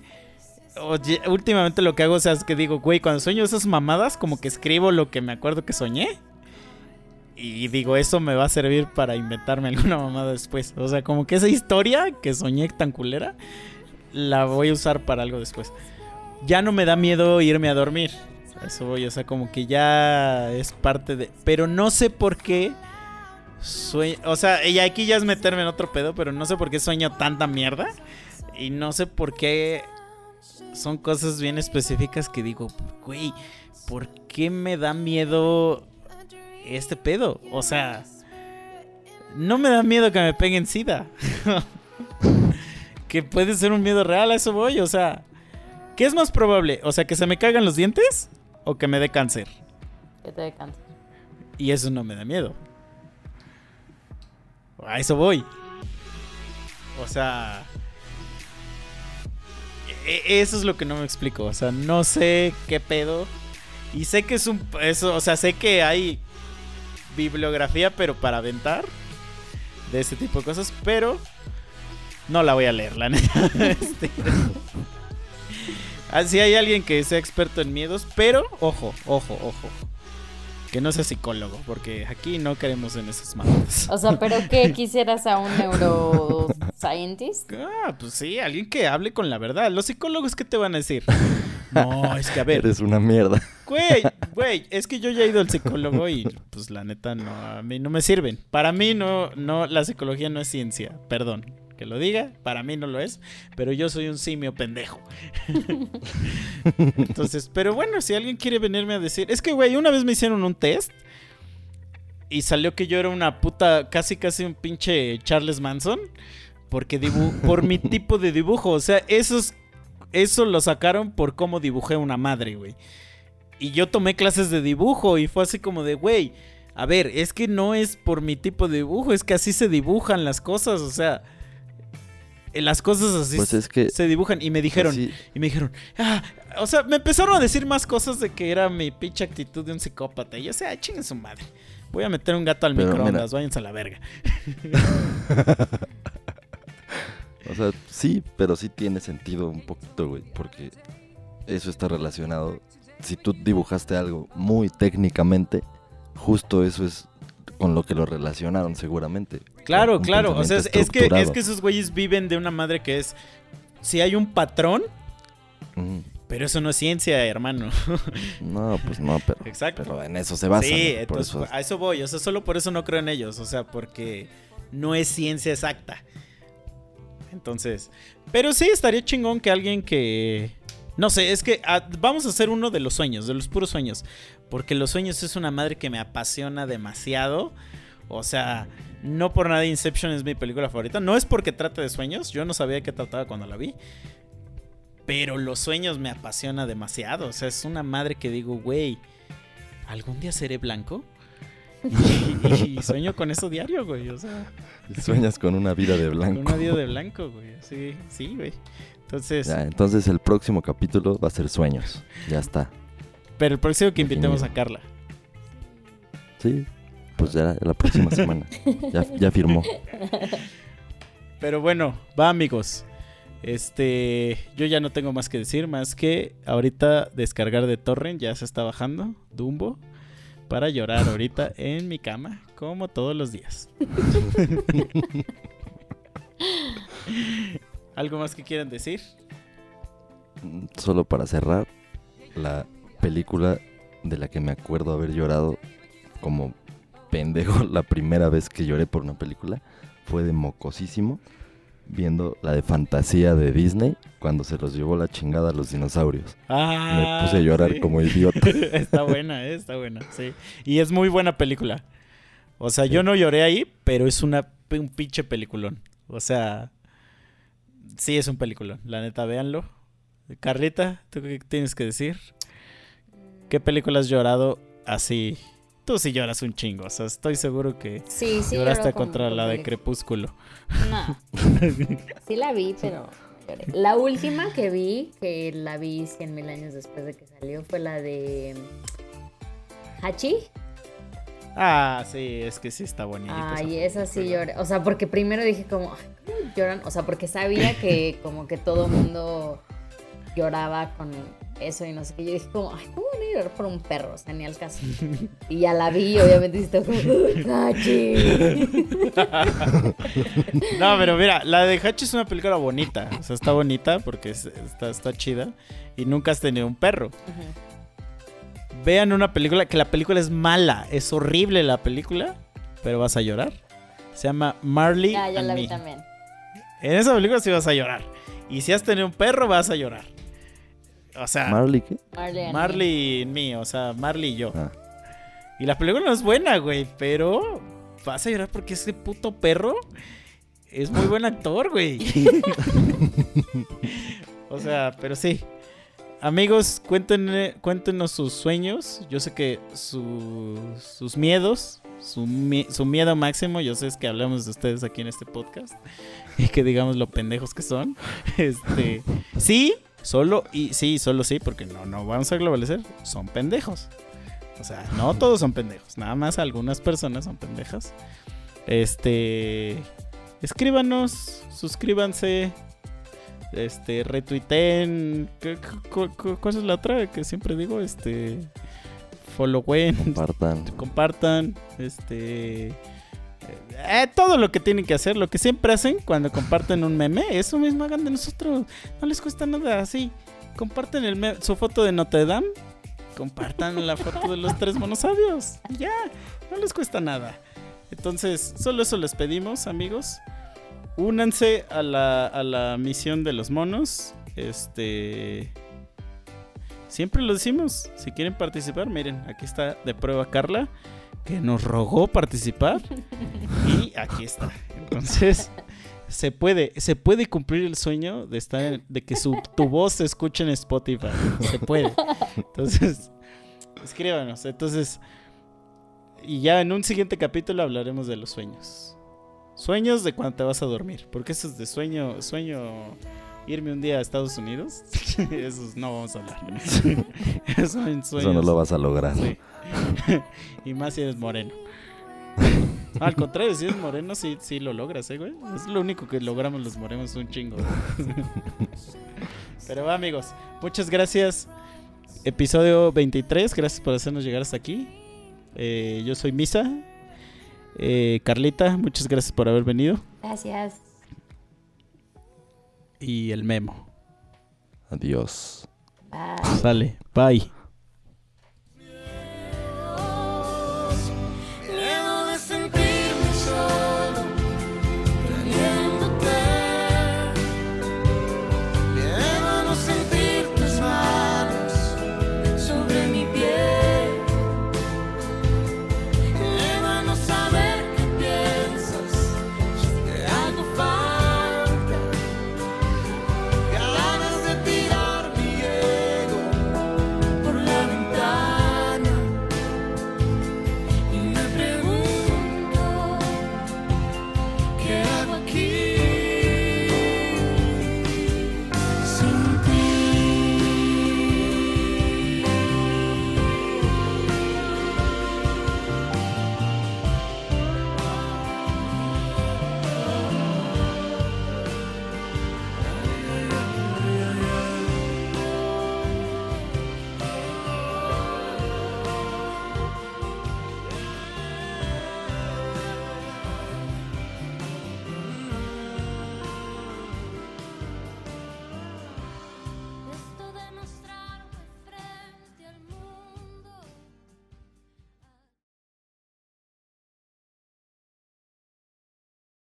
S1: oye, últimamente lo que hago, o sea, es que digo, güey, cuando sueño esas mamadas, como que escribo lo que me acuerdo que soñé. Y digo, eso me va a servir para inventarme alguna mamada después. O sea, como que esa historia que soñé tan culera, la voy a usar para algo después. Ya no me da miedo irme a dormir. Eso voy, o sea, como que ya es parte de... Pero no sé por qué... Sueño, o sea, y aquí ya es meterme en otro pedo, pero no sé por qué sueño tanta mierda. Y no sé por qué son cosas bien específicas que digo, güey, ¿por qué me da miedo este pedo? O sea, no me da miedo que me peguen sida. que puede ser un miedo real, a eso voy, o sea, ¿qué es más probable? O sea, que se me caigan los dientes o que me dé cáncer.
S3: Que te dé cáncer.
S1: Y eso no me da miedo. A eso voy. O sea... e- Eso es lo que no me explico. O sea, no sé qué pedo. Y sé que es un... Eso, o sea, sé que hay bibliografía, pero para aventar. De ese tipo de cosas. Pero... No la voy a leer, la neta. Este, ah, hay alguien que sea experto en miedos. Pero, ojo, ojo, ojo. Que no sea psicólogo, porque aquí no queremos en esas mamadas.
S3: O sea, ¿pero qué quisieras a un neuroscientist?
S1: Ah, pues sí, alguien que hable con la verdad. Los psicólogos, ¿qué te van a decir? No, es que a ver,
S2: Eres una mierda.
S1: güey, güey, es que yo ya he ido al psicólogo y pues la neta no, a mí no me sirven. Para mí no, no, la psicología no es ciencia, perdón. Que lo diga, para mí no lo es, pero yo soy un simio pendejo. Entonces, pero bueno, si alguien quiere venirme a decir, es que güey, una vez me hicieron un test y salió que yo era una puta, casi casi un pinche Charles Manson, porque dibu por mi tipo de dibujo, o sea, esos eso lo sacaron por cómo dibujé una madre, güey. Y yo tomé clases de dibujo y fue así como de, güey, a ver, es que no es por mi tipo de dibujo, es que así se dibujan las cosas, o sea, las cosas así
S2: Pues es que-
S1: se dibujan y me dijeron,
S2: Así-
S1: y me dijeron, ah, o sea, me empezaron a decir más cosas de que era mi pinche actitud de un psicópata. Y yo, o sea, chinguen su madre. Voy a meter un gato al
S2: Pero
S1: microondas,
S2: mira.
S1: váyanse a la verga.
S2: O sea, sí, pero sí tiene sentido un poquito, güey, porque eso está relacionado. Si tú dibujaste algo muy técnicamente, justo eso es con lo que lo relacionaron seguramente.
S1: Claro, claro. O sea, es, que, es
S2: estructurado.
S1: que esos güeyes viven de una madre que es. Si hay un patrón, pero eso no es ciencia, hermano.
S2: No, pues no, pero,
S1: Exacto.
S2: pero en eso se basa.
S1: sí, entonces
S2: eso-
S1: a eso voy. O sea, solo por eso no creo en ellos. O sea, porque no es ciencia exacta. Entonces, pero sí estaría chingón que alguien que. No sé, es que ah, vamos a hacer uno de los sueños, de los puros sueños. Porque los sueños es una madre que me apasiona demasiado. O sea, no por nada Inception es mi película favorita. No es porque trate de sueños. Yo no sabía qué trataba cuando la vi. Pero los sueños me apasiona demasiado. O sea, es una madre que digo, güey, ¿algún día seré blanco? Y, y sueño con eso diario, güey. O sea,
S2: Sueñas con una vida de
S1: con
S2: blanco.
S1: una vida de blanco, güey. Sí, sí, güey. Entonces,
S2: Ya, entonces el próximo capítulo va a ser sueños. Ya está.
S1: Pero el próximo que invitemos a. Carla.
S2: Sí, pues ya la próxima semana. Ya, ya firmó.
S1: Pero bueno, va amigos. Este, yo ya no tengo más que decir, más que ahorita descargar de torrent, ya se está bajando, Dumbo, para llorar ahorita en mi cama, como todos los días. ¿Algo más que quieran decir?
S2: Solo para cerrar, la película de la que me acuerdo haber llorado como pendejo la primera vez que lloré por una película fue de mocosísimo viendo la de fantasía de Disney cuando se los llevó la chingada a los dinosaurios.
S1: Ah,
S2: me puse a llorar
S1: sí.
S2: como idiota.
S1: está buena, eh, está buena, sí. Y es muy buena película. O sea, yo no lloré ahí, pero es una, un pinche peliculón. O sea, sí es un peliculón. La neta, véanlo. Carlita, ¿tú qué tienes que decir? ¿Qué película has llorado así? Tú sí lloras un chingo. O sea, estoy seguro que
S3: Sí, sí.
S1: lloraste
S3: con-
S1: contra
S3: con
S1: la de. Crepúsculo.
S3: No. Sí la vi, pero lloré. La última que vi, que la vi cien mil años después de que salió, fue la de Hachi.
S1: Ah, sí, es que sí está bonita.
S3: Ay, esa sí lloré. O sea, porque primero dije como, "Ay, ¿cómo lloran? O sea, porque sabía que como que todo mundo lloraba con eso y no sé qué. Yo dije como, ay, ¿cómo van a llorar por un perro? O sea, ni al caso. Y ya la vi y obviamente sí estaba como, Hachi.
S1: No, pero mira, la de Hachi es una película bonita. O sea, está bonita porque es- está, está chida. Y nunca has tenido un perro. Vean una película que la película es mala. Es horrible la película. Pero vas a llorar. Se llama Marley.
S3: Ya, ya
S1: and
S3: la vi
S1: Me.
S3: también.
S1: En esa película sí vas a llorar. Y si has tenido un perro, vas a llorar. O sea,
S2: ¿Marley qué?
S3: Marley.
S1: Marley y me. O sea, Marley y yo.
S2: Ah,
S1: Y la película no es buena, güey, pero vas a llorar porque ese puto perro es muy buen actor, güey. o sea, pero sí. Amigos, cuéntenme- cuéntenos sus sueños. Yo sé que su- sus miedos, su, su miedo máximo, yo sé es que hablamos de ustedes aquí en este podcast y que digamos lo pendejos que son. Este, sí, solo y sí, solo sí, porque no, no vamos a globalizar, son pendejos. O sea, no todos son pendejos, nada más algunas personas son pendejas. Este, escríbanos, suscríbanse, este, retuiteen, ¿qué- cu- cu- ¿cuál es la otra que siempre digo? Este, followen,
S2: compartan.
S1: compartan, este, eh, todo lo que tienen que hacer, lo que siempre hacen cuando comparten un meme, eso mismo hagan de nosotros, no les cuesta nada, así, comparten su foto de Notre Dame, compartan la foto de los tres monosabios, ya, no les cuesta nada. Entonces, solo eso les pedimos, amigos. Únanse a la, a la misión de los monos. Este. Siempre lo decimos. Si quieren participar, miren, aquí está de prueba Carla, que nos rogó participar. Y aquí está. Entonces, se puede, se puede cumplir el sueño de estar, de que su, tu voz se escuche en Spotify. Se puede. Entonces, escríbanos. Entonces, y ya en un siguiente capítulo hablaremos de los sueños. Sueños de cuando te vas a dormir. Porque eso es de sueño, sueño irme un día a Estados Unidos. Esos no vamos a hablar. Son sueños.
S2: Eso no lo vas a lograr.
S1: Sí. y más si eres moreno. Al contrario, si eres moreno, sí, sí lo logras, ¿eh, güey? Es lo único que logramos los morenos, un chingo. Pero va, amigos, muchas gracias. Episodio 23, gracias por hacernos llegar hasta aquí. Eh, yo soy Misa. Eh, Carlita, muchas gracias por haber venido.
S3: Gracias.
S1: Y el memo.
S2: Adiós.
S3: Bye.
S1: Sale, bye.